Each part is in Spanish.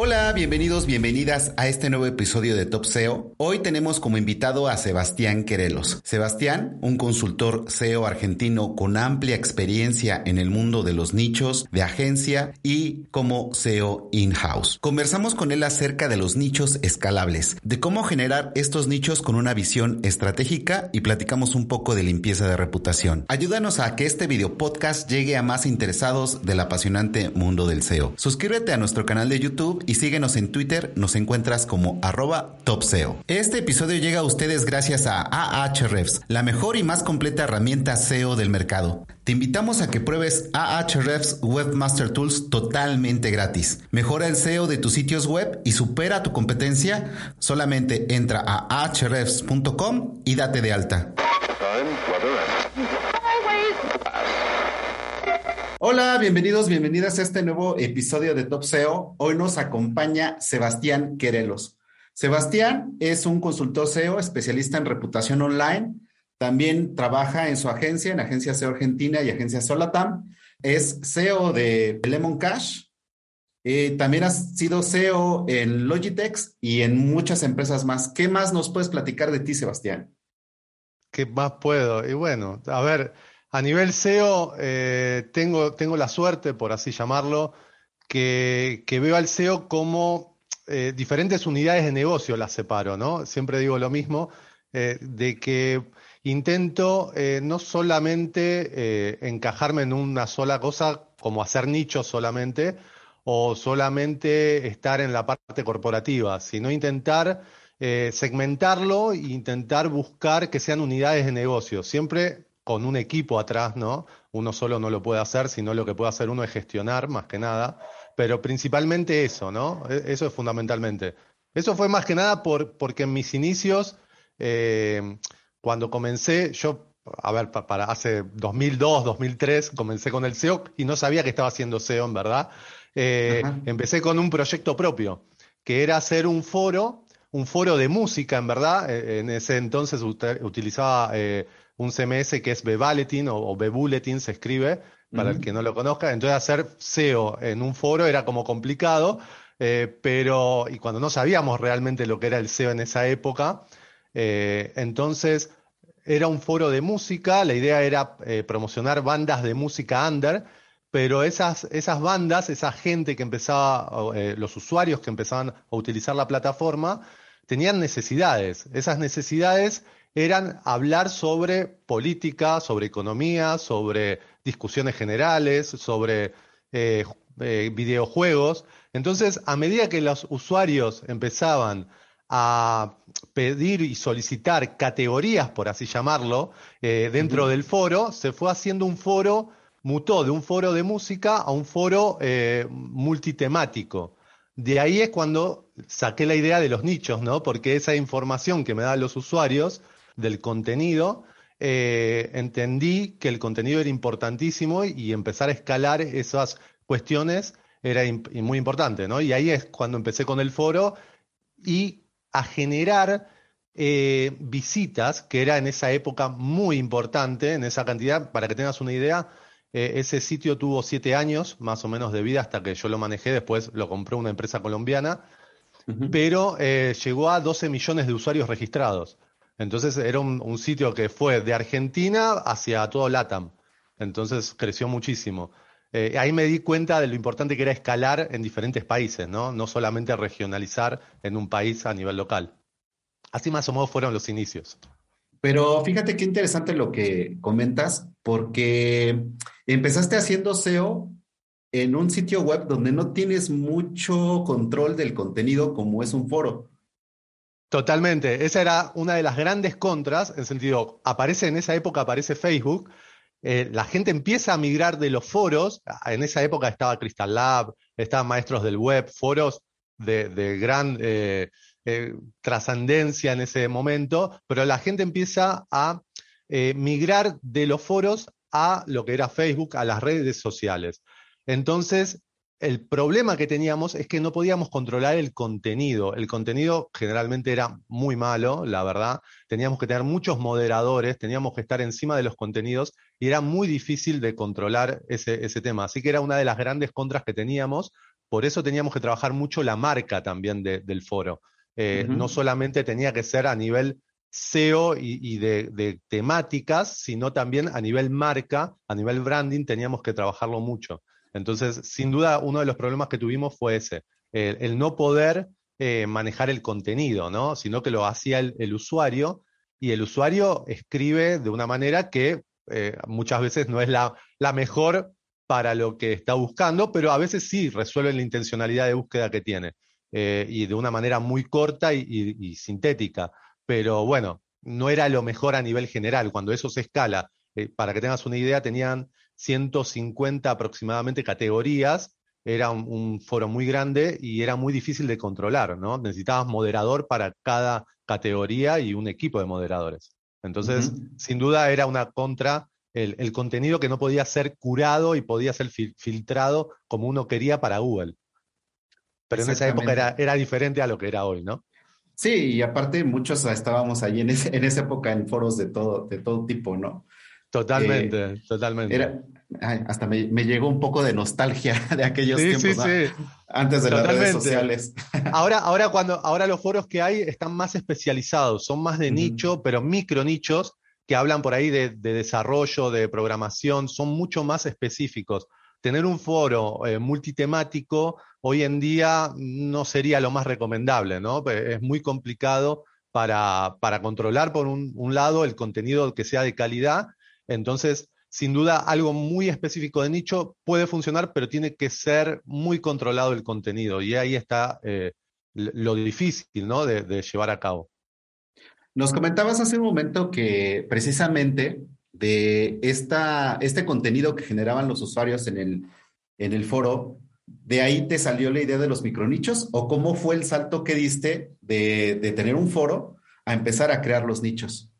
Hola, bienvenidos, bienvenidas a este nuevo episodio de Top SEO. Hoy tenemos como invitado a Sebastián Querelos. Sebastián, un consultor SEO argentino con amplia experiencia en el mundo de los nichos, de agencia y como SEO in-house. Conversamos con él acerca de los nichos escalables, de cómo generar estos nichos con una visión estratégica y platicamos un poco de limpieza de reputación. Ayúdanos a que este video podcast llegue a más interesados del apasionante mundo del SEO. Suscríbete a nuestro canal de YouTube y síguenos en Twitter, nos encuentras como arroba topseo. Este episodio llega a ustedes gracias a Ahrefs, la mejor y más completa herramienta SEO del mercado. Te invitamos a que pruebes Ahrefs Webmaster Tools totalmente gratis. Mejora el SEO de tus sitios web y supera tu competencia. Solamente entra a ahrefs.com y date de alta. Hola, bienvenidos, bienvenidas a este nuevo episodio de Top SEO. Hoy nos acompaña Sebastián Querelos. Sebastián es un consultor SEO, especialista en reputación online. También trabaja en su agencia, en Agencia SEO Argentina y Agencia Solatam. Es SEO de Lemon Cash. Eh, también has sido SEO en Logitex y en muchas empresas más. ¿Qué más nos puedes platicar de ti, Sebastián? ¿Qué más puedo? Y bueno, a ver, a nivel SEO, eh, tengo, tengo la suerte, por así llamarlo, que, veo al SEO como eh, diferentes unidades de negocio las separo, ¿no? Siempre digo lo mismo, eh, de que intento no solamente encajarme en una sola cosa, como hacer nichos solamente, o solamente estar en la parte corporativa, sino intentar segmentarlo e intentar buscar que sean unidades de negocio. Siempre con un equipo atrás, ¿no? Uno solo no lo puede hacer, sino lo que puede hacer uno es gestionar, más que nada. Pero principalmente eso, ¿no? E, eso es fundamentalmente. Eso fue más que nada por, porque en mis inicios, eh, cuando comencé, yo, a ver, para hace 2002, 2003, comencé con el SEO y no sabía que estaba haciendo SEO, en verdad. Eh, empecé con un proyecto propio, que era hacer un foro, un foro de música, en verdad. E, en ese entonces utilizaba eh, un CMS que es Bebulletin o, o Bebulletin se escribe, para el que no lo conozca. Entonces hacer SEO en un foro era como complicado, eh, pero y cuando no sabíamos realmente lo que era el SEO en esa época, eh, entonces era un foro de música, la idea era eh, promocionar bandas de música under, pero esas, esas bandas, esa gente que empezaba, los usuarios que empezaban a utilizar la plataforma, tenían necesidades. Esas necesidades eran hablar sobre política, sobre economía, sobre discusiones generales, sobre eh, eh, videojuegos. Entonces, a medida que los usuarios empezaban a pedir y solicitar categorías, por así llamarlo, eh, dentro del foro, se fue haciendo un foro, mutó de un foro de música a un foro multitemático. De ahí es cuando saqué la idea de los nichos, ¿no? Porque esa información que me dan los usuarios del contenido, eh, entendí que el contenido era importantísimo y empezar a escalar esas cuestiones era muy importante, ¿no? Y ahí es cuando empecé con el foro y a generar eh, visitas, que era en esa época muy importante, en esa cantidad, para que tengas una idea, eh, ese sitio tuvo siete años más o menos de vida hasta que yo lo manejé, después lo compró una empresa colombiana, pero llegó a 12 millones de usuarios registrados. Entonces era un, sitio que fue de Argentina hacia todo LATAM. Entonces creció muchísimo. Eh, ahí me di cuenta de lo importante que era escalar en diferentes países, ¿no? No solamente regionalizar en un país a nivel local. Así más o menos fueron los inicios. Pero fíjate qué interesante lo que comentas, porque empezaste haciendo SEO en un sitio web donde no tienes mucho control del contenido como es un foro. Totalmente. Esa era una de las grandes contras, en sentido, aparece en esa época, aparece Facebook, eh, la gente empieza a migrar de los foros, en esa época estaba Crystal Lab, estaban maestros del web, foros de, gran eh, eh, trascendencia en ese momento, pero la gente empieza a migrar de los foros a lo que era Facebook, a las redes sociales. Entonces, el problema que teníamos es que no podíamos controlar el contenido. El contenido generalmente era muy malo, la verdad. Teníamos que tener muchos moderadores, teníamos que estar encima de los contenidos y era muy difícil de controlar ese, tema. Así que era una de las grandes contras que teníamos. Por eso teníamos que trabajar mucho la marca también del foro. Eh, no solamente tenía que ser a nivel SEO y, de temáticas, sino también a nivel marca, a nivel branding, teníamos que trabajarlo mucho. Entonces, sin duda, uno de los problemas que tuvimos fue ese, el, no poder eh, manejar el contenido, ¿no? Sino que lo hacía el, usuario y el usuario escribe de una manera que eh, muchas veces no es la, mejor para lo que está buscando, pero a veces sí resuelve la intencionalidad de búsqueda que tiene eh, y de una manera muy corta y sintética. Pero bueno, no era lo mejor a nivel general. Cuando eso se escala, para que tengas una idea, tenían 150 aproximadamente categorías, era un, foro muy grande y era muy difícil de controlar, ¿no? Necesitabas moderador para cada categoría y un equipo de moderadores. Entonces, sin duda era una contra el, contenido que no podía ser curado y podía ser filtrado como uno quería para Google. Pero en esa época era, era diferente a lo que era hoy, ¿no? Sí, y aparte muchos estábamos allí en, en esa época en foros de todo, de todo tipo, ¿no? Totalmente, eh, totalmente. hasta me, llegó un poco de nostalgia de aquellos tiempos antes de las redes sociales. Ahora, ahora, cuando, ahora los foros que hay están más especializados, son más de nicho, pero micro nichos que hablan por ahí de, desarrollo, de programación, son mucho más específicos. Tener un foro eh, multitemático hoy en día no sería lo más recomendable, ¿no? Es muy complicado para, para controlar, por un, un lado, el contenido que sea de calidad entonces, sin duda, algo muy específico de nicho puede funcionar, pero tiene que ser muy controlado el contenido. Y ahí está eh, lo difícil ¿no? de, llevar a cabo. Nos comentabas hace un momento que precisamente de esta, este contenido que generaban los usuarios en el, en el foro, ¿de ahí te salió la idea de los micronichos? ¿O cómo fue el salto que diste de, de tener un foro a empezar a crear los nichos?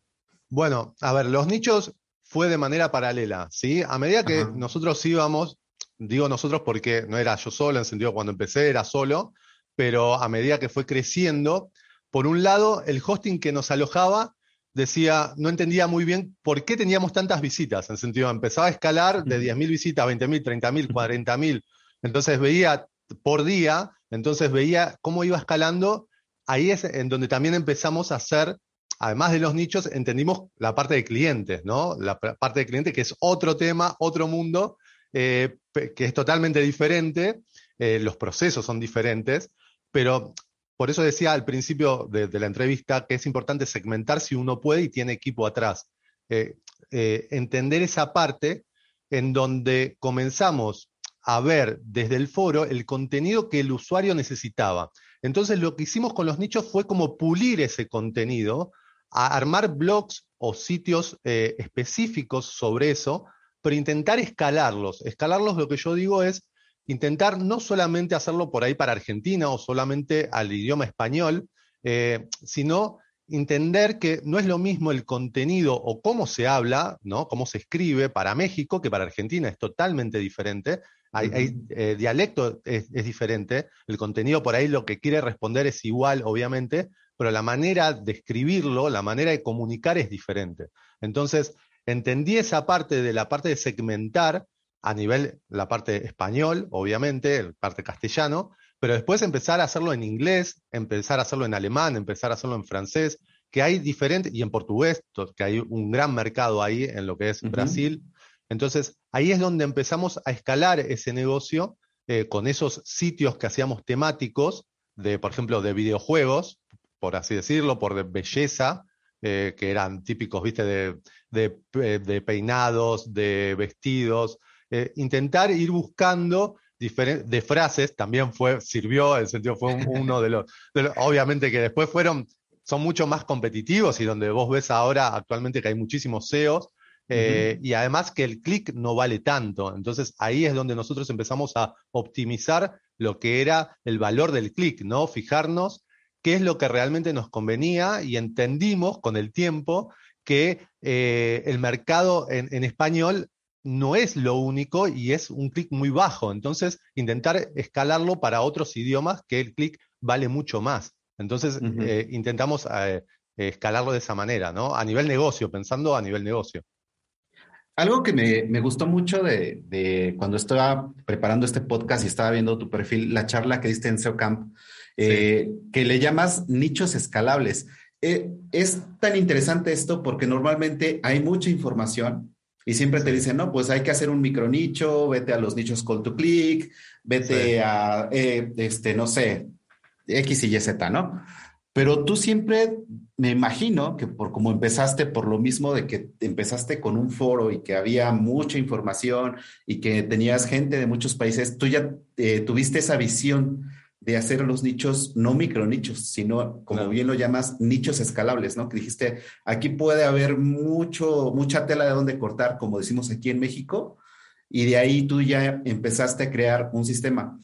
Bueno, a ver, los nichos fue de manera paralela, ¿sí? A medida que nosotros íbamos, digo nosotros porque no era yo solo, en sentido cuando empecé era solo, pero a medida que fue creciendo, por un lado, el hosting que nos alojaba decía, no entendía muy bien por qué teníamos tantas visitas, en sentido, empezaba a escalar de 10.000 visitas a 20.000, 30.000, 40.000, entonces veía por día, entonces veía cómo iba escalando, ahí es en donde también empezamos a hacer además de los nichos, entendimos la parte de clientes, ¿no? La parte de clientes que es otro tema, otro mundo, eh, que es totalmente diferente, eh, los procesos son diferentes, pero por eso decía al principio de, la entrevista que es importante segmentar si uno puede y tiene equipo atrás. Eh, entender esa parte en donde comenzamos a ver desde el foro el contenido que el usuario necesitaba. Entonces lo que hicimos con los nichos fue como pulir ese contenido a armar blogs o sitios eh, específicos sobre eso, pero intentar escalarlos. Escalarlos, lo que yo digo es intentar no solamente hacerlo por ahí para Argentina o solamente al idioma español, eh, sino entender que no es lo mismo el contenido o cómo se habla, ¿no? cómo se escribe para México que para Argentina, es totalmente diferente. Hay, eh, dialecto es, diferente, el contenido por ahí lo que quiere responder es igual, obviamente, pero la manera de escribirlo, la manera de comunicar es diferente. Entonces, entendí esa parte de la parte de segmentar a nivel, la parte español, obviamente, la parte castellano, pero después empezar a hacerlo en inglés, empezar a hacerlo en alemán, empezar a hacerlo en francés, que hay diferentes, y en portugués, que hay un gran mercado ahí en lo que es Brasil. Entonces, ahí es donde empezamos a escalar ese negocio eh, con esos sitios que hacíamos temáticos, de, por ejemplo, de videojuegos, por así decirlo, por belleza, que eran típicos, viste, de, de, peinados, de vestidos, intentar ir buscando de frases, también fue, sirvió, en el sentido fue uno de los, obviamente que después fueron, son mucho más competitivos y donde vos ves ahora actualmente que hay muchísimos SEOs, eh, y además que el clic no vale tanto. Entonces ahí es donde nosotros empezamos a optimizar lo que era el valor del clic, ¿no? Fijarnos qué es lo que realmente nos convenía y entendimos con el tiempo que eh, el mercado en, en, español no es lo único y es un clic muy bajo. Entonces, intentar escalarlo para otros idiomas que el clic vale mucho más. Entonces, eh, intentamos eh, escalarlo de esa manera, ¿no? A nivel negocio, pensando a nivel negocio. Algo que me, gustó mucho de, cuando estaba preparando este podcast y estaba viendo tu perfil, la charla que diste en SEO Camp, eh, que le llamas nichos escalables. es tan interesante esto porque normalmente hay mucha información, y siempre te dicen, no, pues hay que hacer un micro nicho, vete a los nichos call to click, vete a, eh, este, no sé, X y Y, Z, ¿no? Pero tú siempre, me imagino que por como empezaste, por lo mismo de que empezaste con un foro y que había mucha información y que tenías gente de muchos países, tú ya eh, tuviste esa visión de hacer los nichos, no micro nichos, sino, como bien lo llamas, nichos escalables, ¿no? Que dijiste, aquí puede haber mucho, mucha tela de donde cortar, como decimos aquí en México, y de ahí tú ya empezaste a crear un sistema.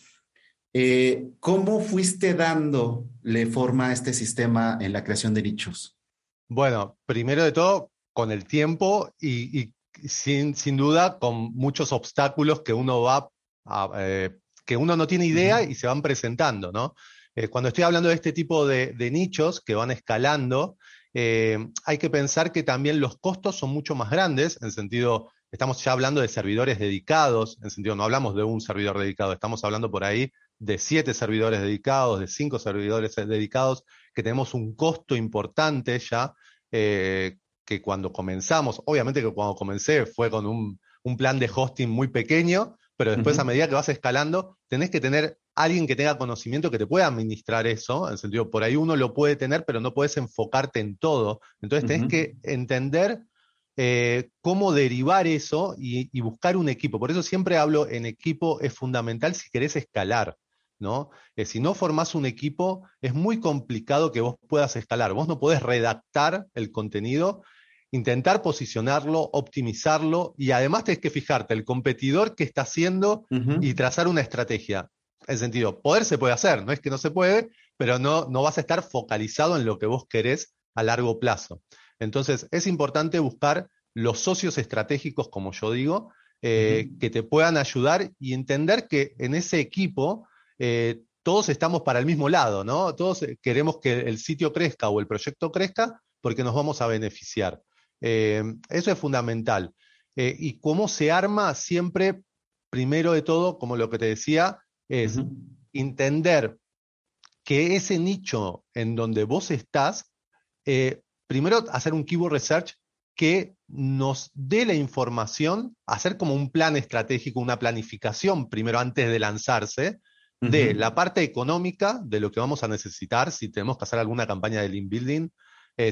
Eh, ¿Cómo fuiste dándole forma a este sistema en la creación de nichos? Bueno, primero de todo, con el tiempo y, sin, sin, duda con muchos obstáculos que uno va a, eh, que uno no tiene idea y se van presentando, ¿no? Eh, cuando estoy hablando de este tipo de, nichos que van escalando, eh, hay que pensar que también los costos son mucho más grandes, en sentido, estamos ya hablando de servidores dedicados, en sentido, no hablamos de un servidor dedicado, estamos hablando por ahí de siete servidores dedicados, de cinco servidores dedicados, que tenemos un costo importante ya, eh, que cuando comenzamos, obviamente que cuando comencé fue con un, un plan de hosting muy pequeño, pero después a medida que vas escalando, tenés que tener alguien que tenga conocimiento que te pueda administrar eso, en el sentido, por ahí uno lo puede tener, pero no puedes enfocarte en todo. Entonces tenés que entender eh, cómo derivar eso y, buscar un equipo. Por eso siempre hablo en equipo, es fundamental si querés escalar. ¿No? Eh, si no formás un equipo, es muy complicado que vos puedas escalar. Vos no podés redactar el contenido intentar posicionarlo, optimizarlo y además tienes que fijarte el competidor que está haciendo y trazar una estrategia. En sentido, poder se puede hacer, no es que no se puede, pero no, no vas a estar focalizado en lo que vos querés a largo plazo. Entonces, es importante buscar los socios estratégicos, como yo digo, eh, que te puedan ayudar y entender que en ese equipo eh, todos estamos para el mismo lado, ¿no? Todos queremos que el sitio crezca o el proyecto crezca porque nos vamos a beneficiar. Eh, eso es fundamental. Eh, y cómo se arma siempre, primero de todo, como lo que te decía, es entender que ese nicho en donde vos estás, eh, primero hacer un keyword research que nos dé la información, hacer como un plan estratégico, una planificación primero antes de lanzarse, de la parte económica, de lo que vamos a necesitar, si tenemos que hacer alguna campaña de link building,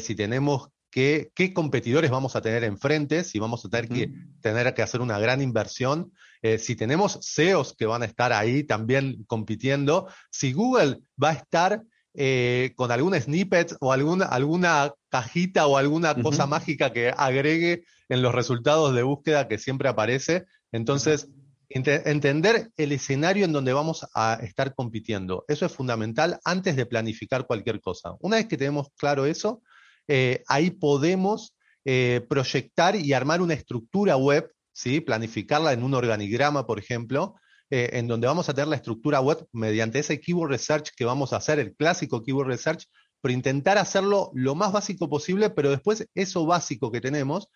si tenemos qué, competidores vamos a tener enfrente, si vamos a tener, que, tener que hacer una gran inversión, eh, si tenemos SEOs que van a estar ahí también compitiendo, si Google va a estar eh, con algún snippet o alguna cajita o alguna cosa mágica que agregue en los resultados de búsqueda que siempre aparece. Entonces, entender el escenario en donde vamos a estar compitiendo. Eso es fundamental antes de planificar cualquier cosa. Una vez que tenemos claro eso, eh, ahí podemos eh, proyectar y armar una estructura web, ¿sí? planificarla en un organigrama, por ejemplo, eh, en donde vamos a tener la estructura web mediante ese keyword research que vamos a hacer, el clásico keyword research, pero intentar hacerlo lo más básico posible, pero después eso básico que tenemos,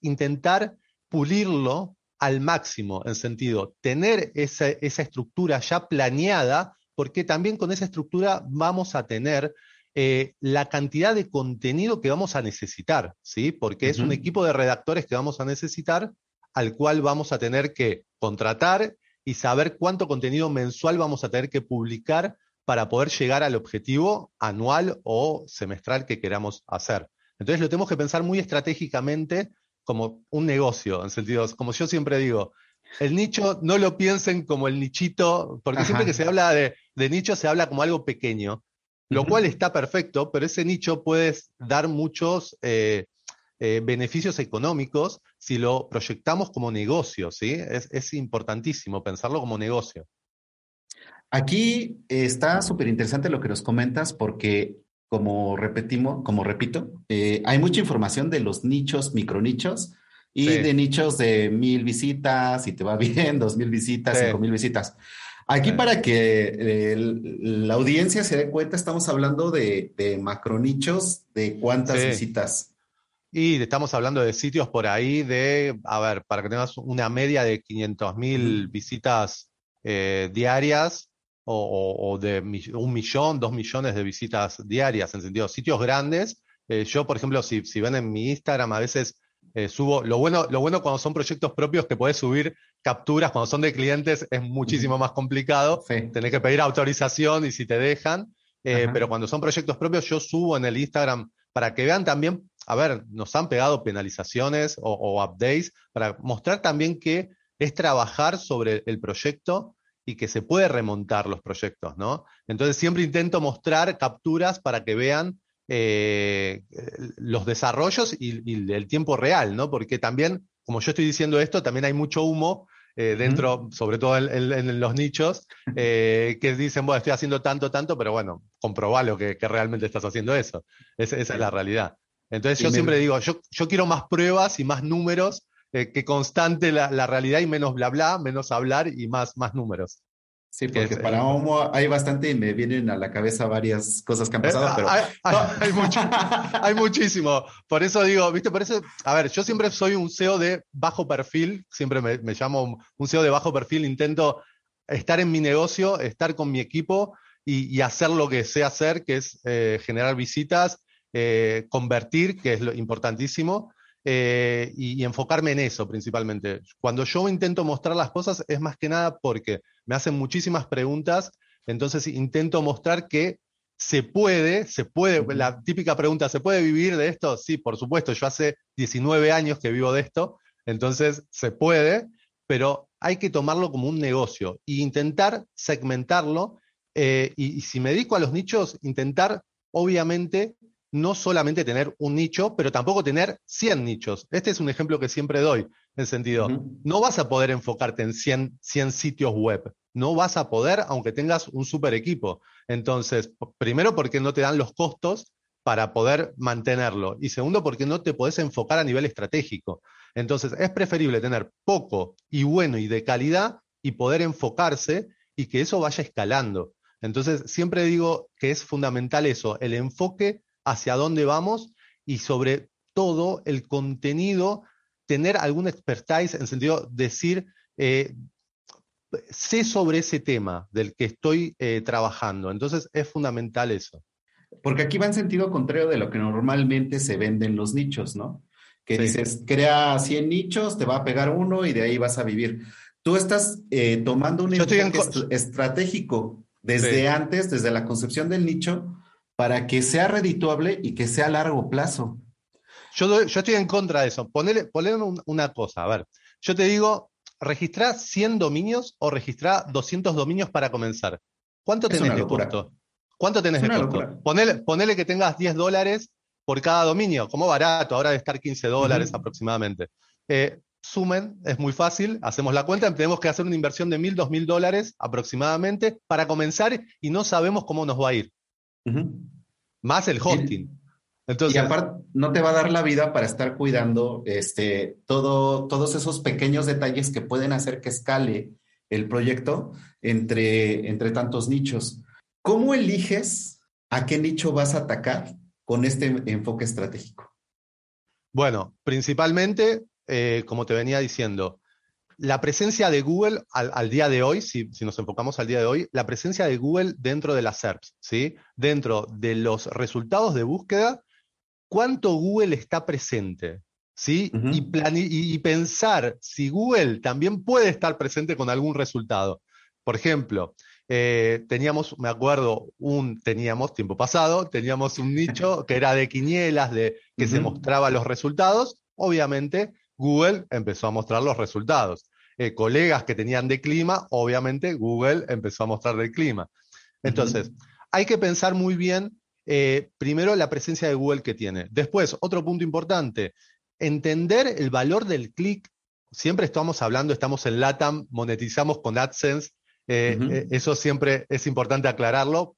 intentar pulirlo al máximo, en sentido, tener esa, esa estructura ya planeada, porque también con esa estructura vamos a tener eh, la cantidad de contenido que vamos a necesitar, ¿sí? Porque es un equipo de redactores que vamos a necesitar, al cual vamos a tener que contratar y saber cuánto contenido mensual vamos a tener que publicar para poder llegar al objetivo anual o semestral que queramos hacer. Entonces lo tenemos que pensar muy estratégicamente como un negocio, en sentidos, como yo siempre digo, el nicho no lo piensen como el nichito, porque siempre que se habla de, nicho se habla como algo pequeño, lo cual está perfecto, pero ese nicho puede dar muchos eh, eh, beneficios económicos si lo proyectamos como negocio, ¿sí? Es, importantísimo pensarlo como negocio. Aquí está súper interesante lo que nos comentas porque como repetimos, como repito, eh, hay mucha información de los nichos, micronichos, y de nichos de mil visitas, si te va bien, dos mil visitas, cinco mil visitas. Aquí para que la audiencia se dé cuenta, estamos hablando de, de macronichos, de cuántas visitas. Y estamos hablando de sitios por ahí de, a ver, para que tengas una media de 500 mil visitas eh, diarias o, de un millón, dos millones de visitas diarias, en sentido, sitios grandes. Eh, yo, por ejemplo, si, si ven en mi Instagram, a veces eh, subo, lo bueno, lo bueno cuando son proyectos propios que podés subir capturas, cuando son de clientes es muchísimo más complicado, tenés que pedir autorización y si te dejan, eh, pero cuando son proyectos propios yo subo en el Instagram para que vean también, a ver, nos han pegado penalizaciones o, updates, para mostrar también que es trabajar sobre el proyecto y que se puede remontar los proyectos, ¿no? Entonces siempre intento mostrar capturas para que vean eh, los desarrollos y, el tiempo real, ¿no? Porque también, como yo estoy diciendo esto, también hay mucho humo eh, dentro, sobre todo en, los nichos, eh, que dicen, bueno, estoy haciendo tanto, tanto, pero bueno, comprobalo que, que realmente estás haciendo eso. esa es la realidad. Entonces yo siempre digo, yo, yo quiero más pruebas y más números que constante la, la, realidad y menos bla bla, menos hablar y más, más números. Sí, porque para Homo hay bastante y me vienen a la cabeza varias cosas que han pasado, eh, pero... Hay, mucho, hay, muchísimo. Por eso digo, viste, por eso, a ver, yo siempre soy un SEO de bajo perfil, siempre me, llamo un SEO de bajo perfil, intento estar en mi negocio, estar con mi equipo y, hacer lo que sé hacer, que es eh, generar visitas, eh, convertir, que es lo importantísimo, eh, y, enfocarme en eso principalmente. Cuando yo intento mostrar las cosas es más que nada porque me hacen muchísimas preguntas, entonces intento mostrar que se puede, se puede, la típica pregunta, ¿se puede vivir de esto? Sí, por supuesto, yo hace 19 años que vivo de esto, entonces se puede, pero hay que tomarlo como un negocio e intentar segmentarlo eh, y, y si me dedico a los nichos, intentar obviamente no solamente tener un nicho, pero tampoco tener 100 nichos. Este es un ejemplo que siempre doy, en sentido, no vas a poder enfocarte en 100, 100 sitios web, no vas a poder aunque tengas un super equipo. Entonces, primero porque no te dan los costos para poder mantenerlo y segundo porque no te podés enfocar a nivel estratégico. Entonces, es preferible tener poco y bueno y de calidad y poder enfocarse y que eso vaya escalando. Entonces, siempre digo que es fundamental eso, el enfoque hacia dónde vamos y sobre todo el contenido, tener algún expertise en sentido decir, eh, sé sobre ese tema del que estoy eh, trabajando. Entonces es fundamental eso. Porque aquí va en sentido contrario de lo que normalmente se venden los nichos, ¿no? Que dices, crea 100 nichos, te va a pegar uno y de ahí vas a vivir. Tú estás eh, tomando un enfoque estratégico desde antes, desde la concepción del nicho, para que sea redituable y que sea a largo plazo. Yo, yo estoy en contra de eso. Ponele, una cosa, a ver, yo te digo, registrar 100 dominios o registrar 200 dominios para comenzar. ¿Cuánto tenés de costo? ¿Cuánto tenés de costo? Ponele, que tengas 10 dólares por cada dominio, como barato, ahora de estar 15 dólares aproximadamente. Eh, sumen, es muy fácil, hacemos la cuenta, tenemos que hacer una inversión de 1.000, 2.000 dólares aproximadamente para comenzar y no sabemos cómo nos va a ir. Más el hosting. Entonces, y aparte, no te va a dar la vida para estar cuidando este, todo, todos esos pequeños detalles que pueden hacer que escale el proyecto entre, entre tantos nichos. ¿Cómo eliges a qué nicho vas a atacar con este enfoque estratégico? Bueno, principalmente, eh, como te venía diciendo, la presencia de Google al, día de hoy, si, nos enfocamos al día de hoy, la presencia de Google dentro de las SERPs, ¿sí? dentro de los resultados de búsqueda, cuánto Google está presente. ¿sí? y, pensar si Google también puede estar presente con algún resultado. Por ejemplo, eh, teníamos, me acuerdo, un, teníamos, tiempo pasado, teníamos un nicho que era de quinielas, de que se mostraba los resultados. Obviamente, Google empezó a mostrar los resultados. Eh, colegas que tenían de clima, obviamente Google empezó a mostrar del clima. Entonces, hay que pensar muy bien, eh, primero, la presencia de Google que tiene. Después, otro punto importante, entender el valor del clic. Siempre estamos hablando, estamos en LATAM, monetizamos con AdSense. Eh, eso siempre es importante aclararlo,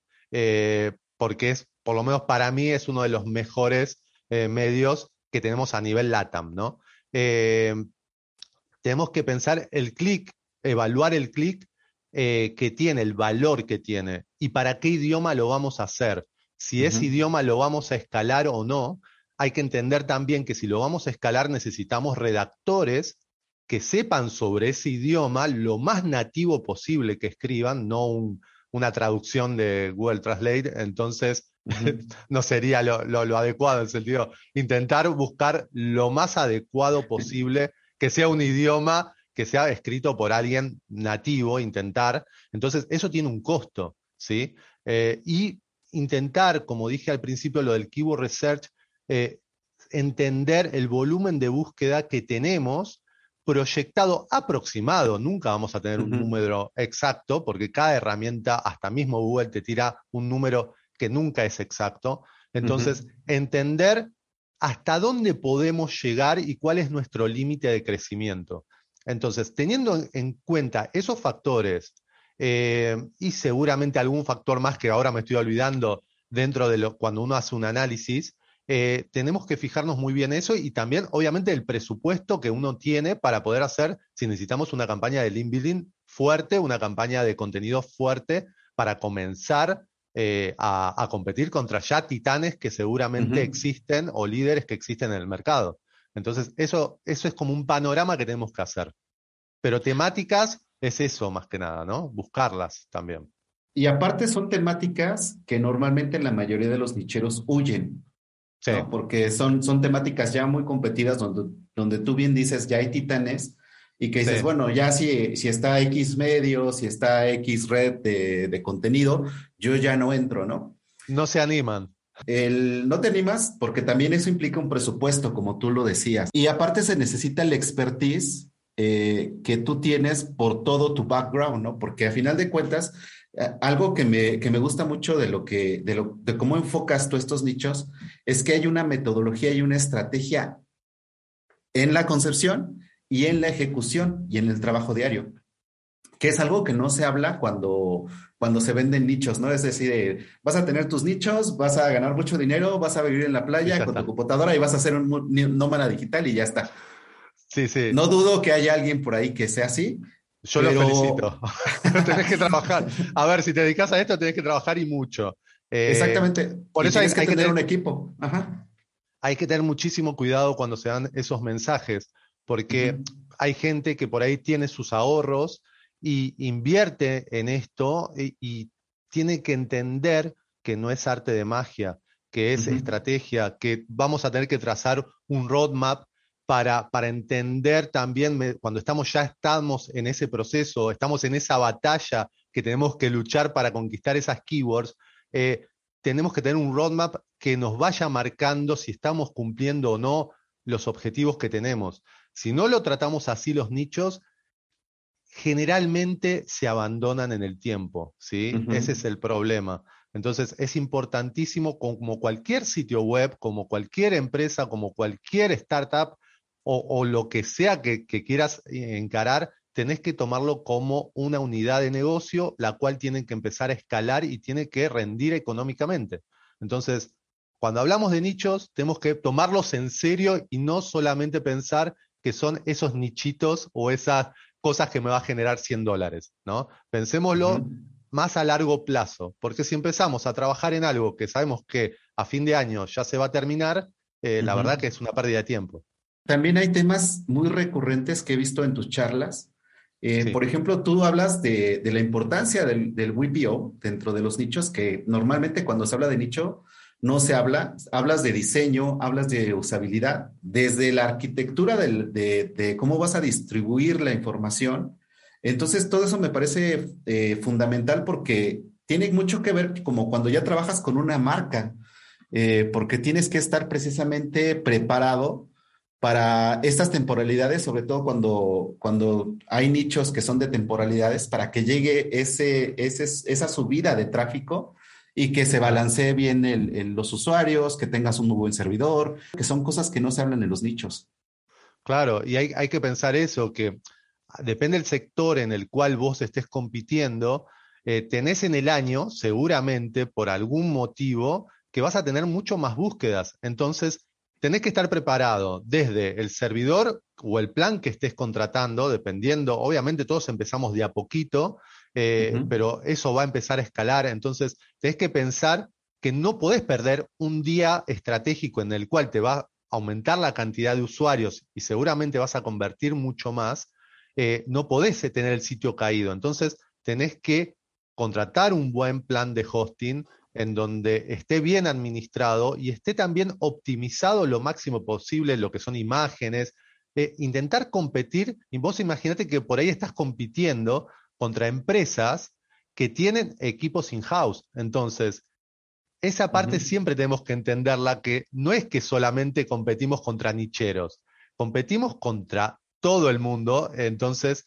porque es, por lo menos para mí, es uno de los mejores medios que tenemos a nivel LATAM, ¿no? Tenemos que pensar el clic, evaluar el clic eh, que tiene, el valor que tiene y para qué idioma lo vamos a hacer. Si ese idioma lo vamos a escalar o no, hay que entender también que si lo vamos a escalar necesitamos redactores que sepan sobre ese idioma lo más nativo posible que escriban, no una traducción de Google Translate. Entonces, no sería lo, lo, adecuado en el sentido, intentar buscar lo más adecuado posible que sea un idioma que sea escrito por alguien nativo, intentar. Entonces, eso tiene un costo, ¿sí? Eh, y intentar, como dije al principio, lo del Keyword Research, eh, entender el volumen de búsqueda que tenemos proyectado aproximado. Nunca vamos a tener un número exacto, porque cada herramienta, hasta mismo Google, te tira un número que nunca es exacto. Entonces, entender hasta dónde podemos llegar y cuál es nuestro límite de crecimiento. Entonces, teniendo en cuenta esos factores eh, y seguramente algún factor más que ahora me estoy olvidando dentro de lo, cuando uno hace un análisis, eh, tenemos que fijarnos muy bien eso y también, obviamente, el presupuesto que uno tiene para poder hacer, si necesitamos una campaña de link building fuerte, una campaña de contenido fuerte para comenzar eh, a, competir contra ya titanes que seguramente existen o líderes que existen en el mercado. Entonces, eso, eso es como un panorama que tenemos que hacer. Pero temáticas es eso más que nada, ¿no? Buscarlas también. Y aparte son temáticas que normalmente la mayoría de los nicheros huyen. Sí. Porque son, son temáticas ya muy competidas donde, donde tú bien dices, ya hay titanes y que dices, bueno, ya si, si está X medio, si está X red de, contenido, yo ya no entro, ¿no? No se animan. El, no te animas porque también eso implica un presupuesto, como tú lo decías. Y aparte se necesita el expertise eh, que tú tienes por todo tu background, ¿no? Porque a final de cuentas, eh, algo que me, que me gusta mucho de lo que, de, lo, de cómo enfocas tú estos nichos, es que hay una metodología y una estrategia en la concepción y en la ejecución y en el trabajo diario, que es algo que no se habla cuando, cuando se venden nichos, ¿no? Es decir, eh, vas a tener tus nichos, vas a ganar mucho dinero, vas a vivir en la playa con tu computadora y vas a ser un nómada digital y ya está. Sí, sí. No dudo que haya alguien por ahí que sea así. Yo lo felicito. tenés que trabajar. A ver, si te dedicas a esto, tenés que trabajar y mucho. Eh, Exactamente. Por eso hay, que, tener un equipo. Hay que tener muchísimo cuidado cuando se dan esos mensajes, porque hay gente que por ahí tiene sus ahorros y invierte en esto y, tiene que entender que no es arte de magia, que es estrategia, que vamos a tener que trazar un roadmap para, para entender también, cuando estamos ya estamos en ese proceso, estamos en esa batalla que tenemos que luchar para conquistar esas keywords, eh, tenemos que tener un roadmap que nos vaya marcando si estamos cumpliendo o no los objetivos que tenemos. Si no lo tratamos así los nichos, generalmente se abandonan en el tiempo, ¿sí? Ese es el problema. Entonces es importantísimo, como cualquier sitio web, como cualquier empresa, como cualquier startup o, lo que sea que, quieras encarar, tenés que tomarlo como una unidad de negocio, la cual tiene que empezar a escalar y tiene que rendir económicamente. Entonces, cuando hablamos de nichos, tenemos que tomarlos en serio y no solamente pensar que son esos nichitos o esas cosas que me va a generar 100 dólares, ¿no? Pensémoslo más a largo plazo, porque si empezamos a trabajar en algo que sabemos que a fin de año ya se va a terminar, eh, la verdad que es una pérdida de tiempo. También hay temas muy recurrentes que he visto en tus charlas. Eh, por ejemplo, tú hablas de, la importancia del, del WPO dentro de los nichos, que normalmente cuando se habla de nicho, no se habla, hablas de diseño, hablas de usabilidad, desde la arquitectura de, cómo vas a distribuir la información, Entonces, todo eso me parece eh, fundamental porque tiene mucho que ver como cuando ya trabajas con una marca, eh, porque tienes que estar precisamente preparado para estas temporalidades, sobre todo cuando, cuando hay nichos que son de temporalidades, para que llegue ese, esa subida de tráfico y que se balancee bien el, los usuarios, que tengas un buen servidor, que son cosas que no se hablan en los nichos. Claro, y hay, hay que pensar eso, que depende del sector en el cual vos estés compitiendo, eh, tenés en el año, seguramente, por algún motivo, que vas a tener mucho más búsquedas. Entonces, tenés que estar preparado desde el servidor o el plan que estés contratando, dependiendo, obviamente todos empezamos de a poquito, eh, pero eso va a empezar a escalar. Entonces, tenés que pensar que no podés perder un día estratégico en el cual te va a aumentar la cantidad de usuarios y seguramente vas a convertir mucho más, eh, no podés tener el sitio caído. Entonces, tenés que contratar un buen plan de hosting en donde esté bien administrado y esté también optimizado lo máximo posible lo que son imágenes, eh, intentar competir, y vos imaginate que por ahí estás compitiendo contra empresas que tienen equipos in-house. Entonces, esa parte siempre tenemos que entenderla, que no es que solamente competimos contra nicheros, competimos contra todo el mundo, entonces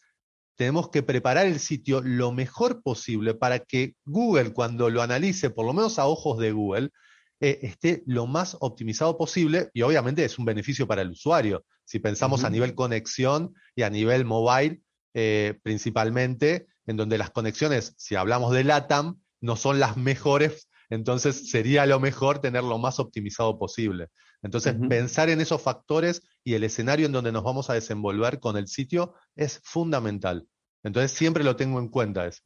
tenemos que preparar el sitio lo mejor posible para que Google, cuando lo analice, por lo menos a ojos de Google, eh, esté lo más optimizado posible y obviamente es un beneficio para el usuario. Si pensamos a nivel conexión y a nivel mobile, eh, principalmente, en donde las conexiones, si hablamos de LATAM, no son las mejores, entonces sería lo mejor tener lo más optimizado posible. Entonces, pensar en esos factores y el escenario en donde nos vamos a desenvolver con el sitio es fundamental. Entonces, siempre lo tengo en cuenta eso.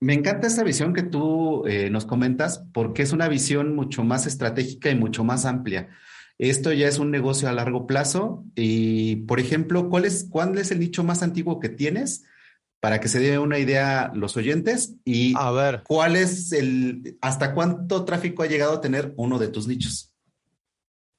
Me encanta esa visión que tú eh, nos comentas porque es una visión mucho más estratégica y mucho más amplia. Esto ya es un negocio a largo plazo y, por ejemplo, ¿cuál es, ¿cuál es el nicho más antiguo que tienes? Para que se den una idea los oyentes y a ver. cuál es el, hasta cuánto tráfico ha llegado a tener uno de tus nichos.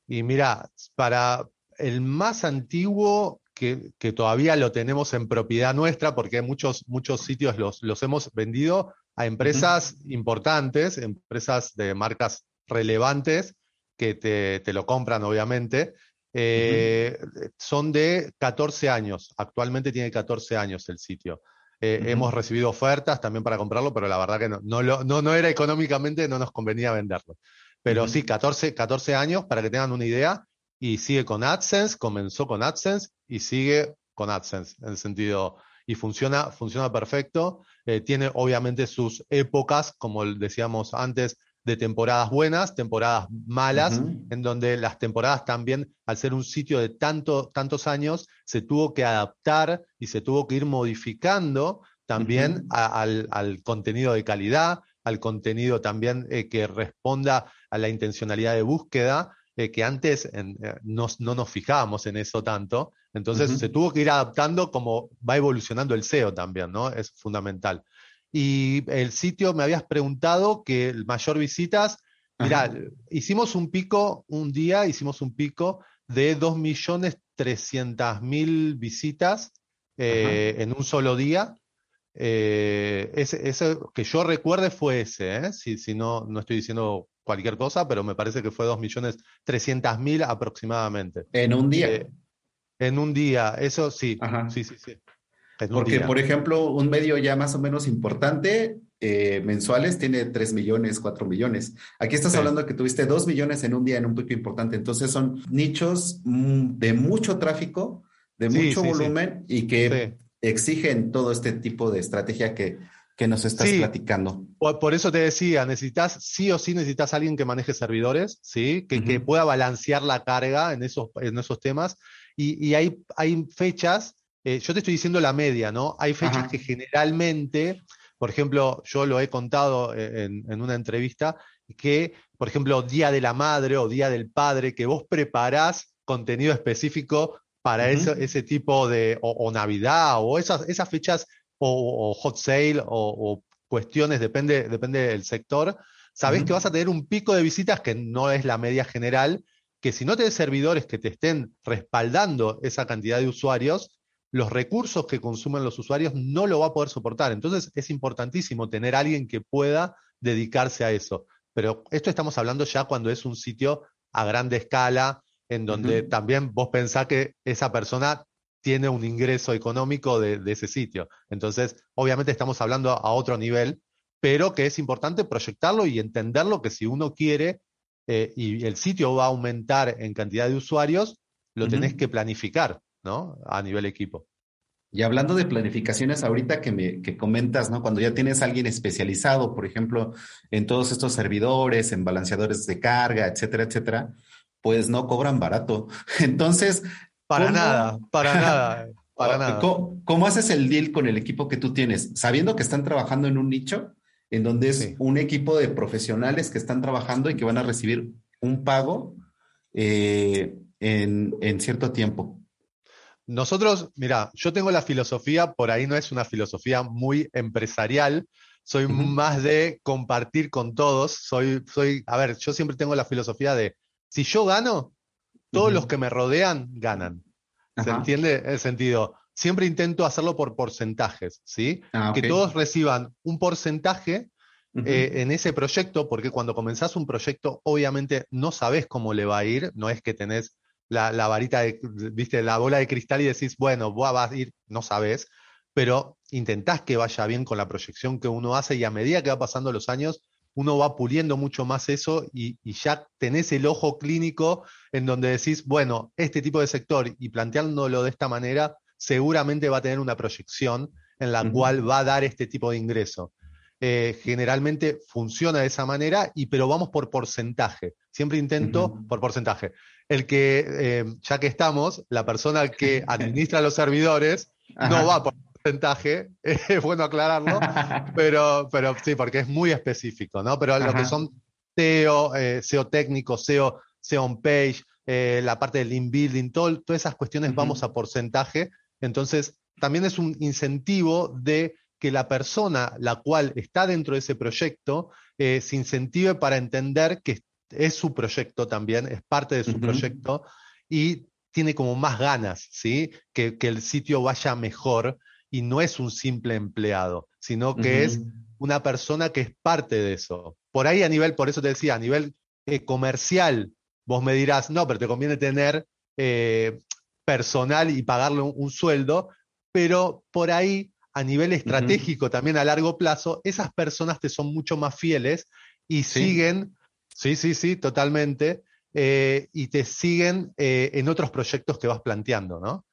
Y mira, para el más antiguo, que, todavía lo tenemos en propiedad nuestra, porque muchos, muchos sitios los, los hemos vendido a empresas importantes, empresas de marcas relevantes, que te, lo compran, obviamente, eh, son de 14 años. Actualmente tiene 14 años el sitio. Eh, hemos recibido ofertas también para comprarlo, pero la verdad que no, no, no, era económicamente, no nos convenía venderlo. Pero sí, 14, 14 años, para que tengan una idea, y sigue con AdSense, comenzó con AdSense y sigue con AdSense, en el sentido, y funciona, funciona perfecto. Eh, tiene obviamente sus épocas, como decíamos antes, de temporadas buenas, temporadas malas, en donde las temporadas también, al ser un sitio de tanto, tantos años, se tuvo que adaptar y se tuvo que ir modificando también al, contenido de calidad, al contenido también eh, que responda a la intencionalidad de búsqueda, eh, que antes eh, no nos fijábamos en eso tanto. Entonces se tuvo que ir adaptando como va evolucionando el SEO también, ¿no? Es fundamental. Y el sitio me habías preguntado que el mayor visitas, mira, hicimos un pico, un día hicimos un pico de 2.300.000 visitas eh, en un solo día. Eh, ese, que yo recuerde fue ese, ¿eh? si, si no, no estoy diciendo cualquier cosa, pero me parece que fue 2.300.000 aproximadamente. En un día. Eh, en un día, eso sí, sí, sí, sí. Porque, por ejemplo, un medio ya más o menos importante eh, mensuales tiene 3 millones, 4 millones. Aquí estás hablando que tuviste 2 millones en un día en un pico importante. Entonces son nichos mm, de mucho tráfico, de mucho volumen y que exigen todo este tipo de estrategia que, que nos estás platicando. Por, eso te decía, necesitas, sí o sí necesitas alguien que maneje servidores, ¿sí? Que, que pueda balancear la carga en esos, en esos temas. Y, y hay, hay fechas eh, yo te estoy diciendo la media, ¿no? Hay fechas que generalmente, por ejemplo, yo lo he contado eh, en, una entrevista, que, por ejemplo, Día de la Madre o Día del Padre, que vos preparás contenido específico para ese tipo de, o, Navidad, o esas, esas fechas, o, hot sale, o, cuestiones, depende, depende del sector, sabés que vas a tener un pico de visitas que no es la media general, que si no tenés servidores que te estén respaldando esa cantidad de usuarios, los recursos que consumen los usuarios no lo va a poder soportar. Entonces es importantísimo tener alguien que pueda dedicarse a eso. Pero esto estamos hablando ya cuando es un sitio a grande escala, en donde también vos pensás que esa persona tiene un ingreso económico de, ese sitio. Entonces, obviamente estamos hablando a otro nivel, pero que es importante proyectarlo y entenderlo que si uno quiere eh, y el sitio va a aumentar en cantidad de usuarios, lo tenés que planificar, ¿no? A nivel equipo. Y hablando de planificaciones, ahorita que me que comentas, ¿no? Cuando ya tienes a alguien especializado, por ejemplo, en todos estos servidores, en balanceadores de carga, etcétera, etcétera, pues no cobran barato. Entonces. Para nada, para nada. Para nada. ¿cómo, haces el deal con el equipo que tú tienes? Sabiendo que están trabajando en un nicho, en donde es un equipo de profesionales que están trabajando y que van a recibir un pago eh, en, en cierto tiempo. Nosotros, mira, yo tengo la filosofía, por ahí no es una filosofía muy empresarial, soy más de compartir con todos, soy, soy, a ver, yo siempre tengo la filosofía de, si yo gano, todos los que me rodean ganan. ¿Se entiende el sentido? Siempre intento hacerlo por porcentajes, ¿sí? Ah, que todos reciban un porcentaje eh, en ese proyecto, porque cuando comenzás un proyecto, obviamente no sabes cómo le va a ir, no es que tenés la, varita, de, viste, la bola de cristal y decís, bueno, va a ir, no sabes, pero intentás que vaya bien con la proyección que uno hace y a medida que va pasando los años, uno va puliendo mucho más eso y, ya tenés el ojo clínico en donde decís, bueno, este tipo de sector y planteándolo de esta manera, seguramente va a tener una proyección en la cual va a dar este tipo de ingreso. Eh, generalmente funciona de esa manera, y, pero vamos por porcentaje. Siempre intento por porcentaje. El que, eh, ya que estamos, la persona que administra los servidores no va por porcentaje, es bueno aclararlo, pero, pero sí, porque es muy específico, ¿no? Pero lo que son SEO, eh, SEO técnico, SEO, SEO on page, la parte del link building, todas esas cuestiones vamos a porcentaje. Entonces, también es un incentivo de que la persona la cual está dentro de ese proyecto eh, se incentive para entender que es su proyecto también, es parte de su proyecto y tiene como más ganas, ¿sí? Que, el sitio vaya mejor y no es un simple empleado, sino que es una persona que es parte de eso. Por ahí a nivel, por eso te decía, a nivel eh, comercial, vos me dirás, no, pero te conviene tener eh, personal y pagarle un, sueldo, pero por ahí a nivel estratégico, también a largo plazo, esas personas te son mucho más fieles y siguen, sí, sí, sí, totalmente, eh, y te siguen eh, en otros proyectos que vas planteando, ¿no?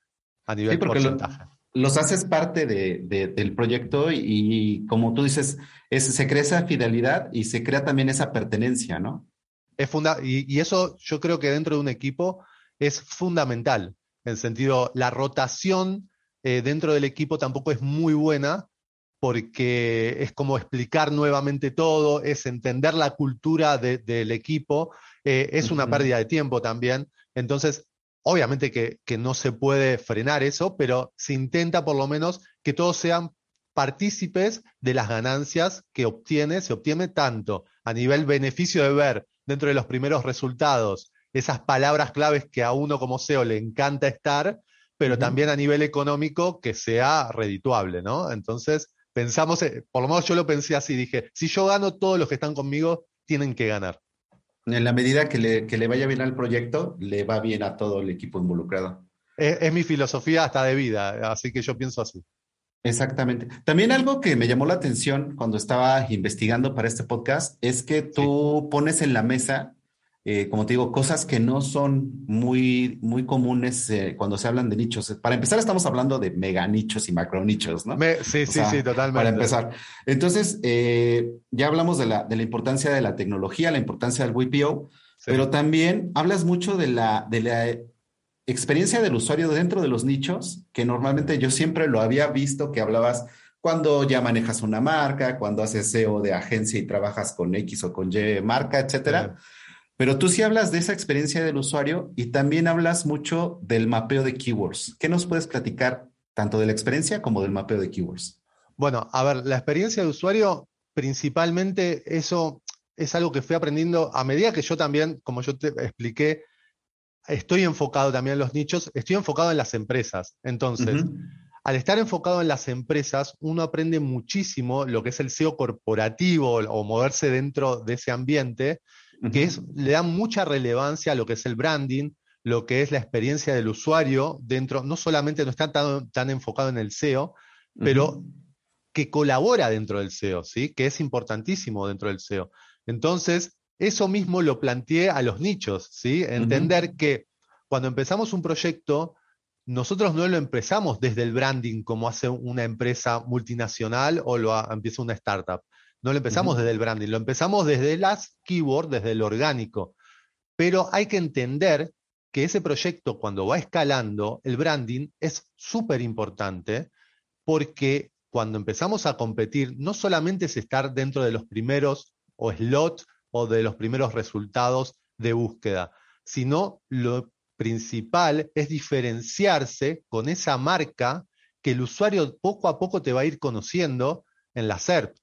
A nivel porcentaje. los haces parte del proyecto y, como tú dices, se crea esa fidelidad y se crea también esa pertenencia, ¿no? Es funda y, y eso yo creo que dentro de un equipo es fundamental, en sentido, la rotación eh, dentro del equipo tampoco es muy buena porque es como explicar nuevamente todo, es entender la cultura del equipo, eh, es una pérdida de tiempo también. Entonces, obviamente que, no se puede frenar eso, pero se intenta por lo menos que todos sean partícipes de las ganancias que obtiene, se obtiene tanto a nivel beneficio de ver dentro de los primeros resultados esas palabras claves que a uno como SEO le encanta estar, pero también a nivel económico que sea redituable, ¿no? Entonces, pensamos, eh, por lo menos yo lo pensé así, dije, si yo gano, todos los que están conmigo tienen que ganar. En la medida que le, que le vaya bien al proyecto, le va bien a todo el equipo involucrado. Es, mi filosofía hasta de vida, así que yo pienso así. Exactamente. También algo que me llamó la atención cuando estaba investigando para este podcast es que tú pones en la mesa eh, como te digo, cosas que no son muy, muy comunes eh, cuando se hablan de nichos. Para empezar, estamos hablando de mega nichos y macro nichos, ¿no? sí, sí, sí, totalmente. Para empezar. Entonces, eh, ya hablamos de la, de la importancia de la tecnología, la importancia del WPO, pero también hablas mucho de la, de la experiencia del usuario dentro de los nichos, que normalmente yo siempre lo había visto que hablabas cuando ya manejas una marca, cuando haces SEO de agencia y trabajas con X o con Y marca, etcétera. Pero tú sí hablas de esa experiencia del usuario y también hablas mucho del mapeo de keywords. ¿Qué nos puedes platicar tanto de la experiencia como del mapeo de keywords? Bueno, a ver, la experiencia de usuario, principalmente eso es algo que fui aprendiendo a medida que yo también, como yo te expliqué, estoy enfocado también en los nichos, estoy enfocado en las empresas. Entonces, al estar enfocado en las empresas, uno aprende muchísimo lo que es el SEO corporativo o moverse dentro de ese ambiente, que es, le da mucha relevancia a lo que es el branding, lo que es la experiencia del usuario dentro, no solamente no está tan, enfocado en el SEO, pero que colabora dentro del SEO, ¿sí? que es importantísimo dentro del SEO. Entonces, eso mismo lo planteé a los nichos, ¿sí? entender que cuando empezamos un proyecto, nosotros no lo empezamos desde el branding como hace una empresa multinacional o lo empieza una startup. No lo empezamos desde el branding, lo empezamos desde las keywords, desde el orgánico. Pero hay que entender que ese proyecto cuando va escalando, el branding es súper importante porque cuando empezamos a competir, no solamente es estar dentro de los primeros o slot o de los primeros resultados de búsqueda, sino lo principal es diferenciarse con esa marca que el usuario poco a poco te va a ir conociendo en la SERP.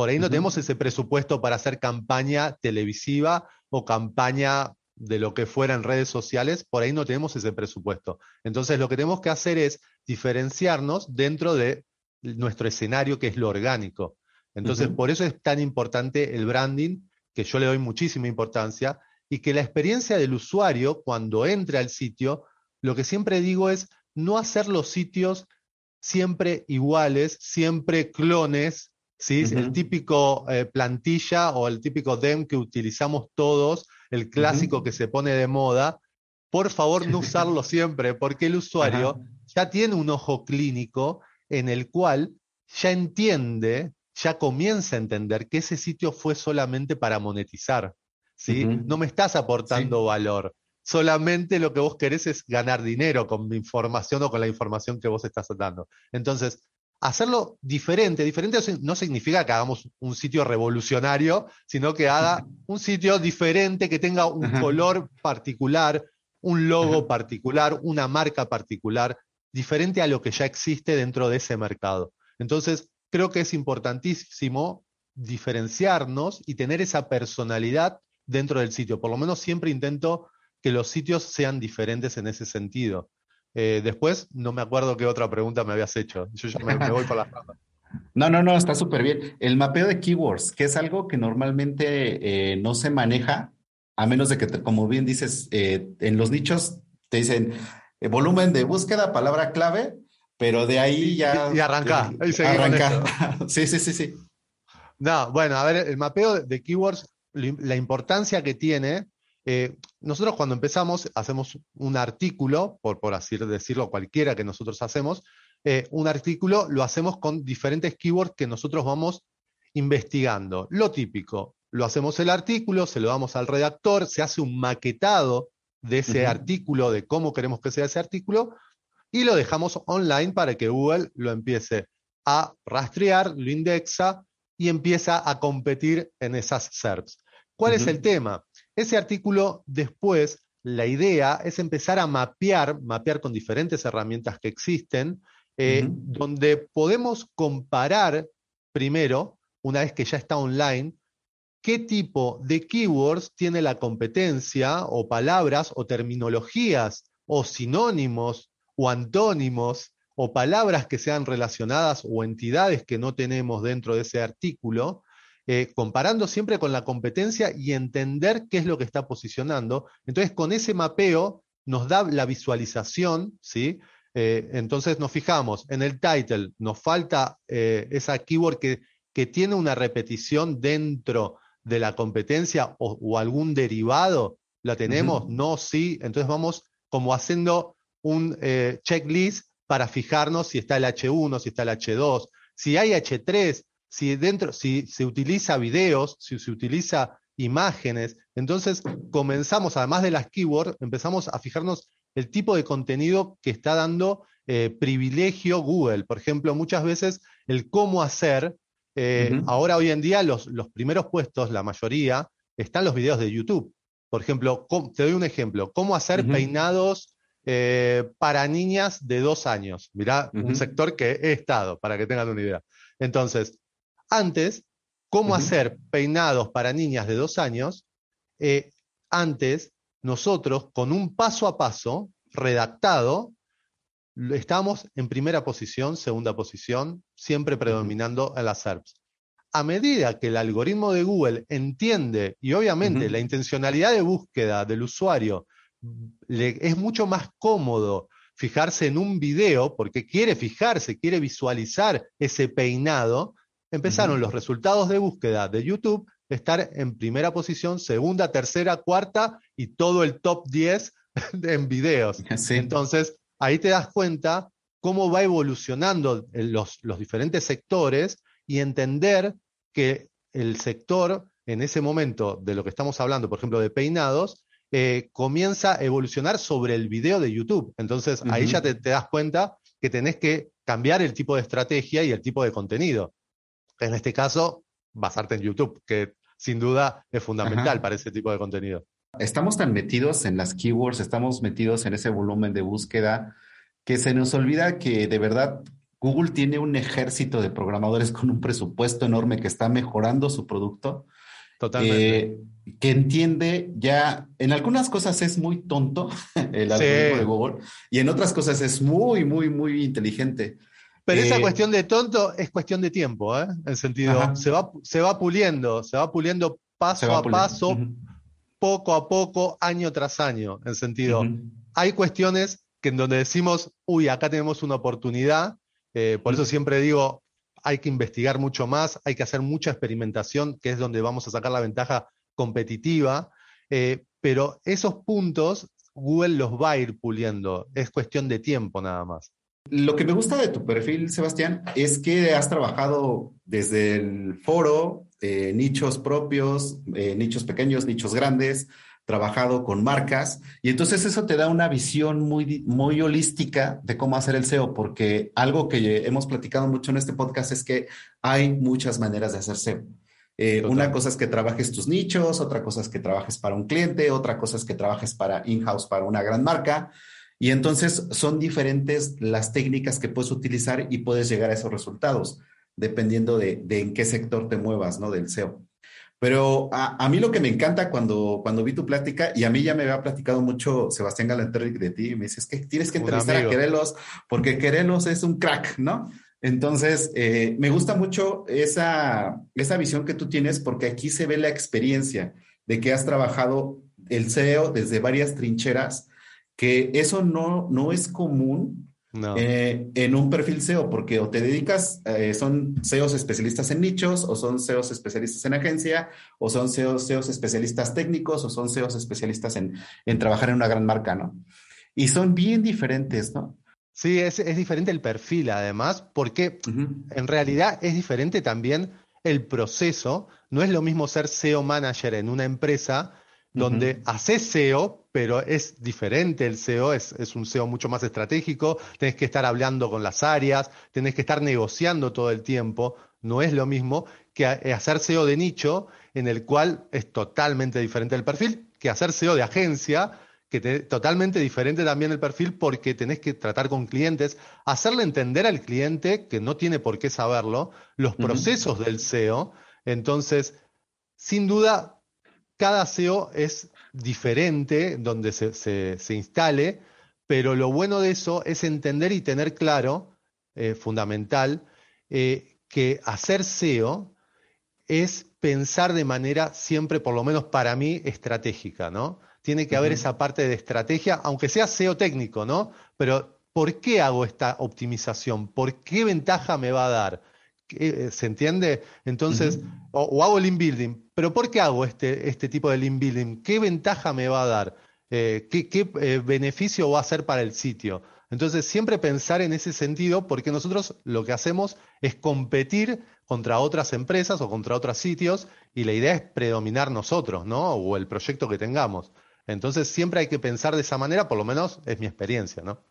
Por ahí no tenemos ese presupuesto para hacer campaña televisiva o campaña de lo que fuera en redes sociales, por ahí no tenemos ese presupuesto. Entonces lo que tenemos que hacer es diferenciarnos dentro de nuestro escenario que es lo orgánico. Entonces por eso es tan importante el branding, que yo le doy muchísima importancia, y que la experiencia del usuario cuando entre al sitio, lo que siempre digo es no hacer los sitios siempre iguales, siempre clones, ¿sí? El típico eh, plantilla o el típico DEM que utilizamos todos, el clásico que se pone de moda, por favor no usarlo siempre, porque el usuario ya tiene un ojo clínico en el cual ya entiende, ya comienza a entender que ese sitio fue solamente para monetizar. ¿sí? No me estás aportando valor. Solamente lo que vos querés es ganar dinero con mi información o con la información que vos estás dando. Entonces, hacerlo diferente. Diferente no significa que hagamos un sitio revolucionario, sino que haga un sitio diferente, que tenga un color particular, un logo particular, una marca particular, diferente a lo que ya existe dentro de ese mercado. Entonces, creo que es importantísimo diferenciarnos y tener esa personalidad dentro del sitio. Por lo menos siempre intento que los sitios sean diferentes en ese sentido. Eh, después, no me acuerdo qué otra pregunta me habías hecho. Yo ya me, voy por la No, no, no, está súper bien. El mapeo de keywords, que es algo que normalmente eh, no se maneja, a menos de que, como bien dices, eh, en los nichos te dicen volumen de búsqueda, palabra clave, pero de ahí ya. Y, arranca. sí, sí, sí, sí. No, bueno, a ver, el mapeo de keywords, la importancia que tiene eh, nosotros cuando empezamos hacemos un artículo, por, por así decirlo, cualquiera que nosotros hacemos, eh, un artículo lo hacemos con diferentes keywords que nosotros vamos investigando. Lo típico, lo hacemos el artículo, se lo damos al redactor, se hace un maquetado de ese artículo, de cómo queremos que sea ese artículo, y lo dejamos online para que Google lo empiece a rastrear, lo indexa y empieza a competir en esas SERPs. ¿Cuál es el tema? Ese artículo después, la idea es empezar a mapear, mapear con diferentes herramientas que existen, eh, donde podemos comparar primero, una vez que ya está online, qué tipo de keywords tiene la competencia o palabras o terminologías o sinónimos o antónimos o palabras que sean relacionadas o entidades que no tenemos dentro de ese artículo eh, comparando siempre con la competencia y entender qué es lo que está posicionando. Entonces, con ese mapeo nos da la visualización, ¿sí? Eh, entonces nos fijamos en el title, nos falta eh, esa keyword que, que, tiene una repetición dentro de la competencia o, algún derivado, ¿la tenemos? No, sí. Entonces vamos como haciendo un checklist para fijarnos si está el H1, si está el H2, si hay H3, si dentro, si se utiliza videos, si se utiliza imágenes, entonces comenzamos, además de las keywords, empezamos a fijarnos el tipo de contenido que está dando eh, privilegio Google. Por ejemplo, muchas veces el cómo hacer, eh, ahora hoy en día los, los, primeros puestos, la mayoría, están los videos de YouTube. Por ejemplo, te doy un ejemplo, cómo hacer peinados eh, para niñas de dos años. Mirá, un sector que he estado, para que tengan una idea. Entonces, antes, cómo hacer peinados para niñas de dos años, eh, antes nosotros con un paso a paso redactado, estamos en primera posición, segunda posición, siempre predominando en las SERPs. A medida que el algoritmo de Google entiende, y obviamente la intencionalidad de búsqueda del usuario le, es mucho más cómodo fijarse en un video, porque quiere fijarse, quiere visualizar ese peinado, empezaron los resultados de búsqueda de YouTube a estar en primera posición, segunda, tercera, cuarta y todo el top 10 en videos. Entonces, ahí te das cuenta cómo va evolucionando los, los diferentes sectores y entender que el sector en ese momento de lo que estamos hablando, por ejemplo, de peinados, eh, comienza a evolucionar sobre el video de YouTube. Entonces ahí ya te, das cuenta que tenés que cambiar el tipo de estrategia y el tipo de contenido. En este caso, basarte en YouTube, que sin duda es fundamental para ese tipo de contenido. Estamos tan metidos en las keywords, estamos metidos en ese volumen de búsqueda, que se nos olvida que de verdad Google tiene un ejército de programadores con un presupuesto enorme que está mejorando su producto Totalmente. Eh, que entiende ya, en algunas cosas es muy tonto el algoritmo de Google y en otras cosas es muy, muy, muy inteligente. Pero esa eh, cuestión de tonto es cuestión de tiempo, ¿eh? En sentido, se va, se va puliendo, se va puliendo paso a paso, poco a poco, año tras año. En sentido, hay cuestiones que en donde decimos, uy, acá tenemos una oportunidad. Eh, por eso siempre digo, hay que investigar mucho más, hay que hacer mucha experimentación, que es donde vamos a sacar la ventaja competitiva, eh, pero esos puntos Google los va a ir puliendo, es cuestión de tiempo nada más. Lo que me gusta de tu perfil, Sebastián, es que has trabajado desde el foro, eh, nichos propios, eh, nichos pequeños, nichos grandes, trabajado con marcas y entonces eso te da una visión muy, muy holística de cómo hacer el SEO, porque algo que hemos platicado mucho en este podcast es que hay muchas maneras de hacer SEO. Eh, una cosa es que trabajes tus nichos, otra cosa es que trabajes para un cliente, otra cosa es que trabajes para in-house, para una gran marca. Y entonces son diferentes las técnicas que puedes utilizar y puedes llegar a esos resultados, dependiendo de, de en qué sector te muevas, ¿no? Del SEO. Pero a, mí lo que me encanta cuando, cuando vi tu plática, y a mí ya me había platicado mucho Sebastián Galanterric de ti, me dices que tienes que entrevistar a Querelos, porque Querelos es un crack, ¿no? Entonces, eh, me gusta mucho esa, esa visión que tú tienes, porque aquí se ve la experiencia de que has trabajado el SEO desde varias trincheras, que eso no, no es común eh, en un perfil SEO, porque o te dedicas, eh, son SEOs especialistas en nichos, o son SEOs especialistas en agencia, o son SEOs, SEOs especialistas técnicos, o son SEOs especialistas en, en, trabajar en una gran marca, ¿no? Y son bien diferentes, ¿no? Sí, es, es diferente el perfil, además, porque en realidad es diferente también el proceso. No es lo mismo ser SEO manager en una empresa donde haces SEO, pero es diferente el SEO, es, un SEO mucho más estratégico, tenés que estar hablando con las áreas, tenés que estar negociando todo el tiempo, no es lo mismo que eh, hacer SEO de nicho, en el cual es totalmente diferente el perfil, que hacer SEO de agencia, que es totalmente diferente también el perfil porque tenés que tratar con clientes, hacerle entender al cliente, que no tiene por qué saberlo, los procesos del SEO. Entonces, sin duda, cada SEO es diferente donde se, instale, pero lo bueno de eso es entender y tener claro, eh, fundamental, eh, que hacer SEO es pensar de manera siempre, por lo menos para mí, estratégica, ¿no? Tiene que haber esa parte de estrategia, aunque sea SEO técnico, ¿no? Pero ¿por qué hago esta optimización? ¿Por qué ventaja me va a dar? Eh, ¿Se entiende? Entonces, o, hago el inbuilding, pero ¿por qué hago este, este tipo de link building? ¿Qué ventaja me va a dar? Eh, ¿Qué, eh, beneficio va a ser para el sitio? Entonces, siempre pensar en ese sentido, porque nosotros lo que hacemos es competir contra otras empresas o contra otros sitios, y la idea es predominar nosotros, ¿no? O el proyecto que tengamos. Entonces, siempre hay que pensar de esa manera, por lo menos es mi experiencia, ¿no?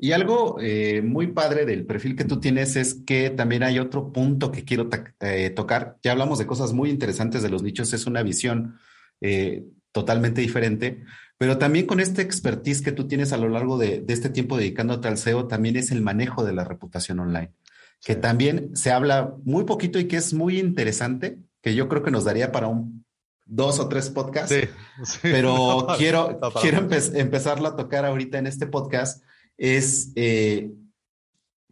Y algo eh, muy padre del perfil que tú tienes es que también hay otro punto que quiero eh, tocar. Ya hablamos de cosas muy interesantes de los nichos, es una visión eh, totalmente diferente, pero también con este expertise que tú tienes a lo largo de, este tiempo dedicándote al SEO, también es el manejo de la reputación online, que también se habla muy poquito y que es muy interesante, que yo creo que nos daría para un dos o tres podcasts, pero quiero, quiero empezarlo a tocar ahorita en este podcast. Es eh,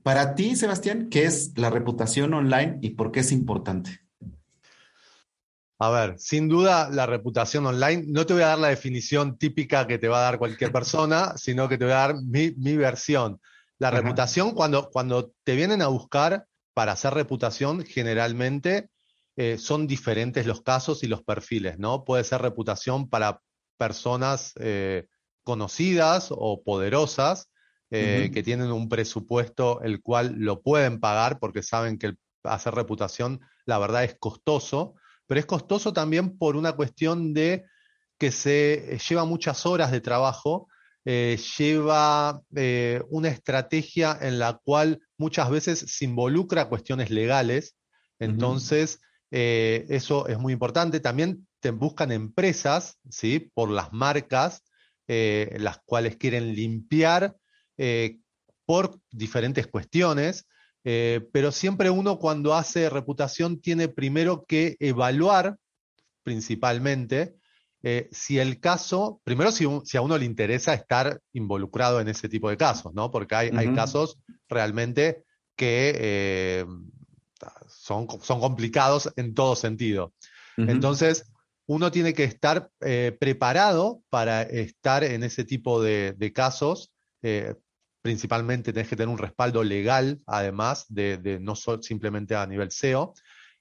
para ti, Sebastián, ¿qué es la reputación online y por qué es importante? A ver, sin duda la reputación online, no te voy a dar la definición típica que te va a dar cualquier persona, sino que te voy a dar mi, versión. La reputación, cuando, cuando te vienen a buscar para hacer reputación, generalmente eh, son diferentes los casos y los perfiles, ¿no? Puede ser reputación para personas eh, conocidas o poderosas eh, que tienen un presupuesto el cual lo pueden pagar porque saben que hacer reputación, la verdad, es costoso, pero es costoso también por una cuestión de que se lleva muchas horas de trabajo, lleva una estrategia en la cual muchas veces se involucra cuestiones legales, entonces eh, eso es muy importante. También te buscan empresas, ¿sí? Por las marcas, eh, las cuales quieren limpiar eh, por diferentes cuestiones, pero siempre uno cuando hace reputación tiene primero que evaluar principalmente si el caso, primero si, a uno le interesa estar involucrado en ese tipo de casos, ¿no? Porque hay, hay casos realmente que son, complicados en todo sentido. Entonces, uno tiene que estar eh, preparado para estar en ese tipo de, casos. Principalmente tenés que tener un respaldo legal, además de, no simplemente a nivel SEO.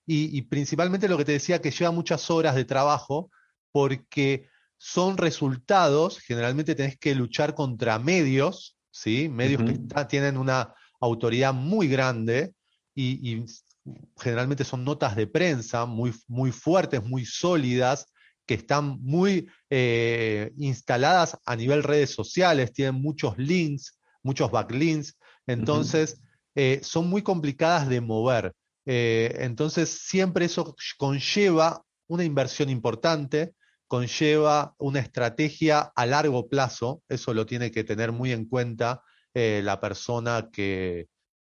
Y, principalmente lo que te decía, que lleva muchas horas de trabajo porque son resultados, generalmente tenés que luchar contra medios, ¿sí? medios que tienen una autoridad muy grande y, generalmente son notas de prensa muy, muy fuertes, muy sólidas, que están muy eh, instaladas a nivel redes sociales, tienen muchos links, muchos backlinks, entonces eh, son muy complicadas de mover. Eh, entonces siempre eso conlleva una inversión importante, conlleva una estrategia a largo plazo, eso lo tiene que tener muy en cuenta la persona que,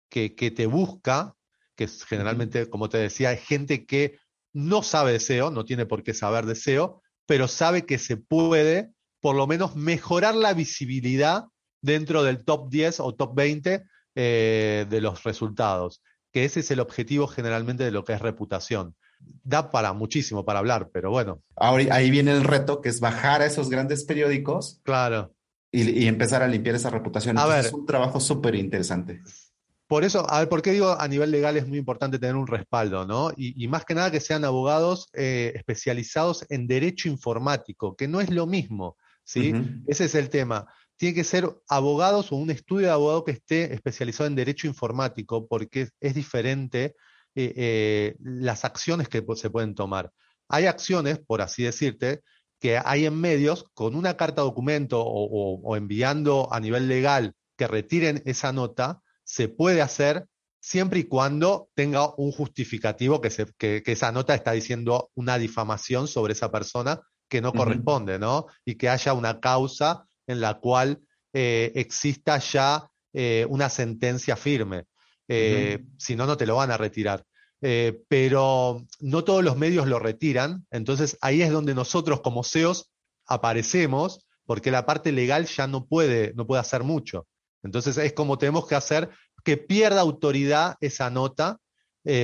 que, que, te busca que generalmente, como te decía, hay gente que no sabe de SEO, no tiene por qué saber de SEO, pero sabe que se puede por lo menos mejorar la visibilidad dentro del top 10 o top 20 eh, de los resultados, que ese es el objetivo generalmente de lo que es reputación. Da para muchísimo para hablar, pero bueno. Ahora, ahí viene el reto, que es bajar a esos grandes periódicos. Claro. Y, empezar a limpiar esa reputación. A ver, es un trabajo súper interesante. Por eso, a ver, ¿por qué digo a nivel legal es muy importante tener un respaldo, ¿no? Y, más que nada que sean abogados eh, especializados en derecho informático, que no es lo mismo, ¿sí? Ese es el tema. Tiene que ser abogados o un estudio de abogado que esté especializado en derecho informático, porque es, diferente eh, eh, las acciones que se pueden tomar. Hay acciones, por así decirte, que hay en medios con una carta documento o enviando a nivel legal que retiren esa nota, se puede hacer siempre y cuando tenga un justificativo que, esa nota está diciendo una difamación sobre esa persona que no corresponde, ¿no? Y que haya una causa en la cual eh, exista ya eh, una sentencia firme. Eh, si no, no te lo van a retirar. pero no todos los medios lo retiran, entonces ahí es donde nosotros como CEOs aparecemos, porque la parte legal ya no puede, no puede hacer mucho. Entonces es como tenemos que hacer que pierda autoridad esa nota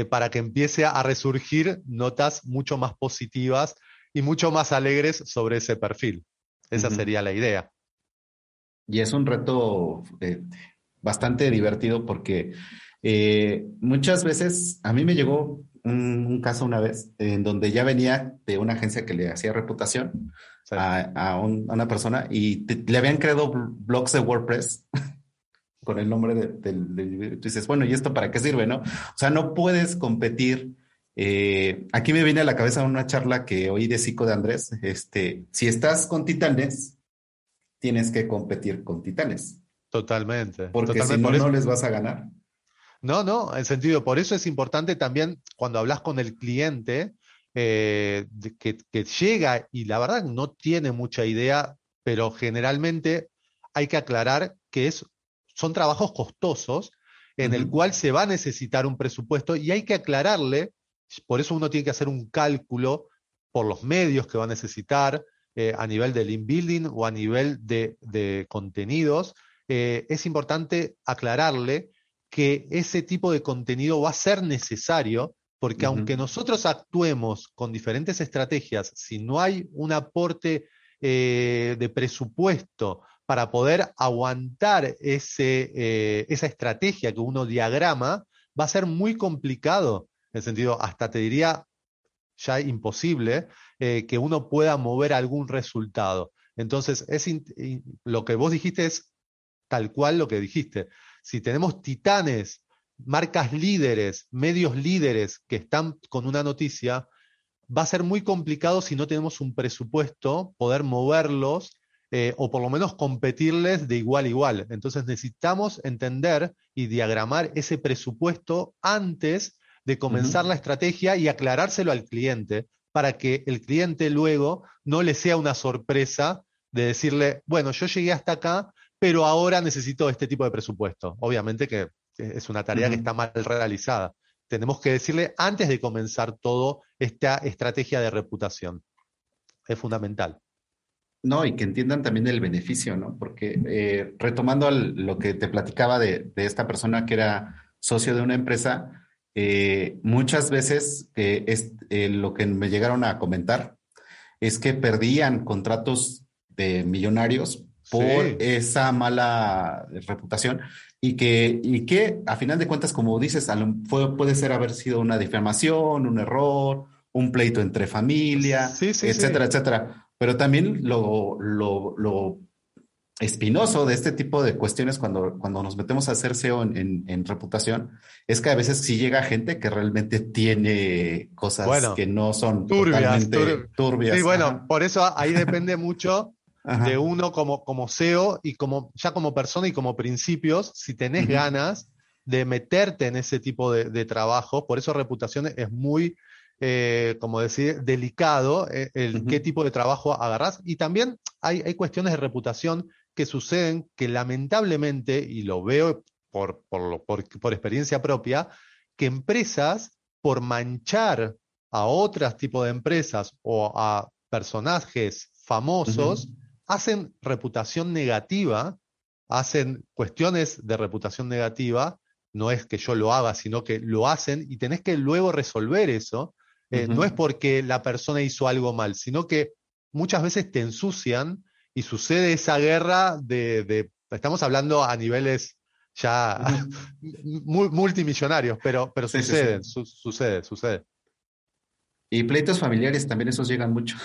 para que empiece a resurgir notas mucho más positivas y mucho más alegres sobre ese perfil. Esa sería la idea. Y es un reto eh, bastante divertido porque eh, muchas veces a mí me llegó un, caso una vez en donde ya venía de una agencia que le hacía reputación a, una persona y le habían creado blogs de WordPress con el nombre del individuo. Tú dices, bueno, ¿y esto para qué sirve, no? O sea, no puedes competir. Eh, aquí me viene a la cabeza una charla que oí de Cico de Andrés. Este, si estás con titanes, tienes que competir con titanes. Totalmente. Porque si no, no les vas a ganar. No, no, en sentido, por eso es importante también cuando hablas con el cliente, eh, que, que llega y la verdad no tiene mucha idea, pero generalmente hay que aclarar que es son trabajos costosos en el cual se va a necesitar un presupuesto y hay que aclararle, por eso uno tiene que hacer un cálculo por los medios que va a necesitar eh, a nivel del inbuilding o a nivel de, contenidos, eh, es importante aclararle que ese tipo de contenido va a ser necesario porque aunque nosotros actuemos con diferentes estrategias, si no hay un aporte eh, de presupuesto para poder aguantar ese, esa estrategia que uno diagrama, va a ser muy complicado, en el sentido, hasta te diría ya imposible, eh, que uno pueda mover algún resultado. Entonces, es lo que vos dijiste es tal cual lo que dijiste. Si tenemos titanes, marcas líderes, medios líderes que están con una noticia, va a ser muy complicado si no tenemos un presupuesto poder moverlos eh, o por lo menos competirles de igual a igual. Entonces necesitamos entender y diagramar ese presupuesto antes de comenzar la estrategia y aclarárselo al cliente para que el cliente luego no le sea una sorpresa de decirle, bueno, yo llegué hasta acá, pero ahora necesito este tipo de presupuesto. Obviamente que es una tarea que está mal realizada. Tenemos que decirle antes de comenzar todo esta estrategia de reputación. Es fundamental. No, y que entiendan también el beneficio, ¿no? Porque eh, retomando lo que te platicaba de, esta persona que era socio de una empresa, eh, muchas veces eh, es, lo que me llegaron a comentar es que perdían contratos de millonarios por esa mala reputación y que, y que a final de cuentas, como dices, puede ser haber sido una difamación, un error, un pleito entre familia, etcétera, etcétera. Pero también lo, lo, lo espinoso de este tipo de cuestiones cuando, cuando nos metemos a hacer SEO en, reputación es que a veces sí llega gente que realmente tiene cosas que no son turbias, turbias. Sí, bueno, por eso ahí depende mucho de uno como, como SEO y como ya como persona y como principios, si tenés ganas de meterte en ese tipo de, de trabajo, por eso reputación es muy, eh, como decir, delicado eh, el qué tipo de trabajo agarrás. Y también hay, hay cuestiones de reputación que suceden que lamentablemente, y lo veo por, por, experiencia propia, que empresas, por manchar a otros tipos de empresas o a personajes famosos, hacen reputación negativa, hacen cuestiones de reputación negativa, no es que yo lo haga, sino que lo hacen y tenés que luego resolver eso. Eh, no es porque la persona hizo algo mal, sino que muchas veces te ensucian y sucede esa guerra de, estamos hablando a niveles ya multimillonarios, pero, pero sucede, sucede, sucede. Y pleitos familiares también esos llegan mucho.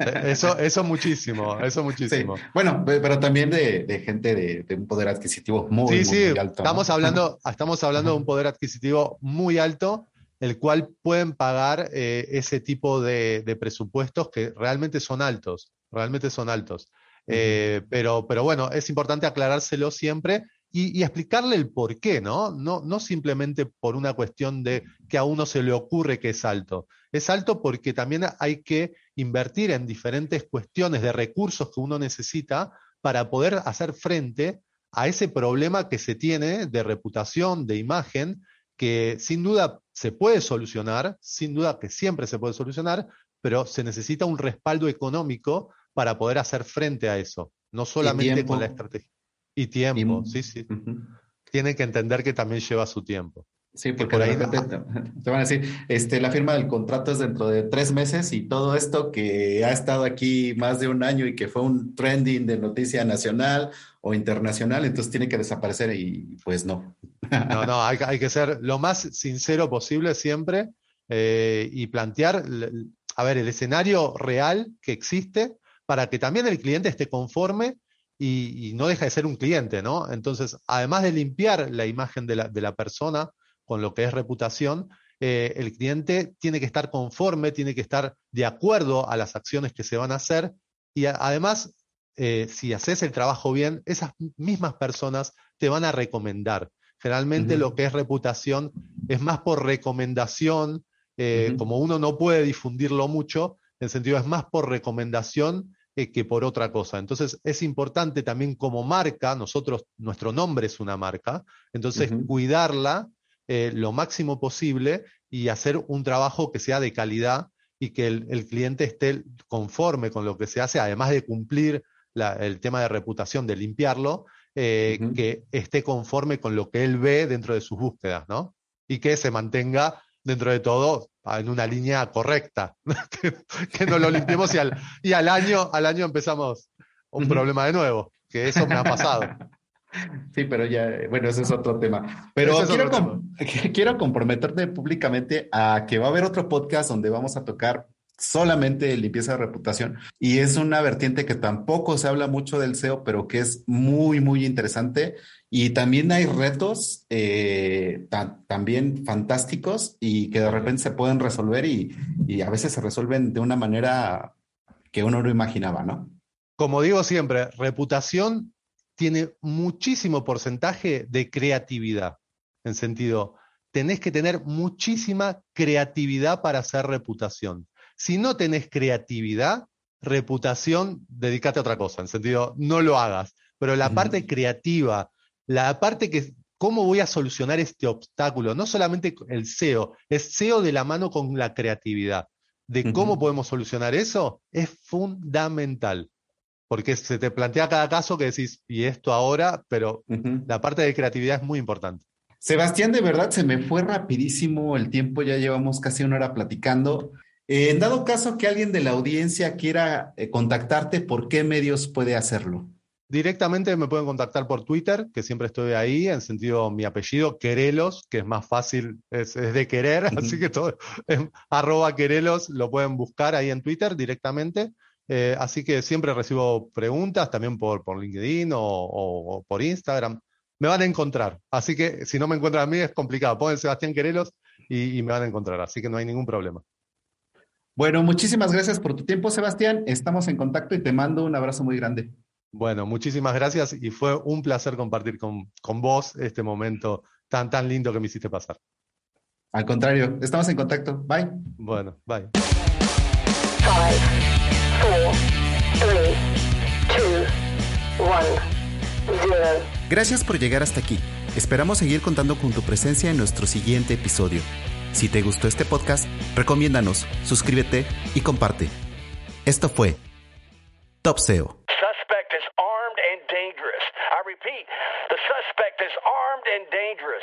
E, eso, eso muchísimo, eso muchísimo. Bueno, pero también de, gente de, un poder adquisitivo muy, alto. Estamos hablando, estamos hablando de un poder adquisitivo muy alto, el cual pueden pagar eh, ese tipo de, presupuestos que realmente son altos realmente son altos. Eh, pero, pero bueno, es importante aclarárselo siempre y, explicarle el por qué, ¿no? ¿no? No simplemente por una cuestión de que a uno se le ocurre que es alto. Es alto porque también hay que invertir en diferentes cuestiones de recursos que uno necesita para poder hacer frente a ese problema que se tiene de reputación, de imagen, que sin duda se puede solucionar, sin duda que siempre se puede solucionar, pero se necesita un respaldo económico para poder hacer frente a eso, no solamente con la estrategia. Y tiempo, sí, sí. Tienen que entender que también lleva su tiempo. Sí, porque por ahí te, van a decir, este, la firma del contrato es dentro de tres meses y todo esto que ha estado aquí más de un año y que fue un trending de noticia nacional o internacional, entonces tiene que desaparecer y pues no. No, no, hay, hay que ser lo más sincero posible siempre eh, y plantear, a ver, el escenario real que existe para que también el cliente esté conforme y, no deja de ser un cliente, ¿no? Entonces, además de limpiar la imagen de la, persona con lo que es reputación, eh, el cliente tiene que estar conforme, tiene que estar de acuerdo a las acciones que se van a hacer y además, eh, si haces el trabajo bien, esas mismas personas te van a recomendar. Generalmente lo que es reputación es más por recomendación, eh, como uno no puede difundirlo mucho, en el sentido es más por recomendación eh, que por otra cosa. Entonces es importante también como marca, nosotros, nuestro nombre es una marca, entonces cuidarla eh, lo máximo posible y hacer un trabajo que sea de calidad y que el, cliente esté conforme con lo que se hace, además de cumplir el tema de reputación, de limpiarlo, eh, que esté conforme con lo que él ve dentro de sus búsquedas, ¿no? Y que se mantenga dentro de todo en una línea correcta, que, no lo limpiemos y al, y al año, al año empezamos un problema de nuevo, que eso me ha pasado. Sí, pero ya, bueno, ese es otro tema. Pero quiero, quiero comprometerte públicamente a que va a haber otro podcast donde vamos a tocar solamente limpieza de reputación y es una vertiente que tampoco se habla mucho del SEO, pero que es muy, muy interesante y también hay retos eh, también fantásticos y que de repente se pueden resolver y, y a veces se resuelven de una manera que uno no imaginaba, ¿no? Como digo siempre, reputación tiene muchísimo porcentaje de creatividad, en sentido, tenés que tener muchísima creatividad para hacer reputación. Si no tenés creatividad, reputación, dedícate a otra cosa, en sentido, no lo hagas. Pero la parte creativa, la parte que, ¿cómo voy a solucionar este obstáculo? No solamente el SEO, es SEO de la mano con la creatividad. De cómo podemos solucionar eso es fundamental porque se te plantea cada caso que decís, y esto ahora, pero la parte de creatividad es muy importante. Sebastián, de verdad se me fue rapidísimo el tiempo, ya llevamos casi una hora platicando. Eh, en dado caso que alguien de la audiencia quiera eh, contactarte, ¿por qué medios puede hacerlo? Directamente me pueden contactar por Twitter, que siempre estoy ahí, en sentido mi apellido, Querelos, que es más fácil, es, de querer, así que todo, arroba Querelos, lo pueden buscar ahí en Twitter directamente. Eh, así que siempre recibo preguntas también por, por LinkedIn o, por Instagram. Me van a encontrar. Así que si no me encuentran a mí es complicado. Ponen Sebastián Querelos y, me van a encontrar. Así que no hay ningún problema. Bueno, muchísimas gracias por tu tiempo, Sebastián. Estamos en contacto y te mando un abrazo muy grande. Bueno, muchísimas gracias y fue un placer compartir con, con vos este momento tan, tan lindo que me hiciste pasar. Al contrario, estamos en contacto. Bye. Bueno, bye. Gracias por llegar hasta aquí. Esperamos seguir contando con tu presencia en nuestro siguiente episodio. Si te gustó este podcast, recomiéndanos, suscríbete y comparte. Esto fue Top SEO. Suspect is armed and dangerous. I repeat, the suspect is armed and dangerous.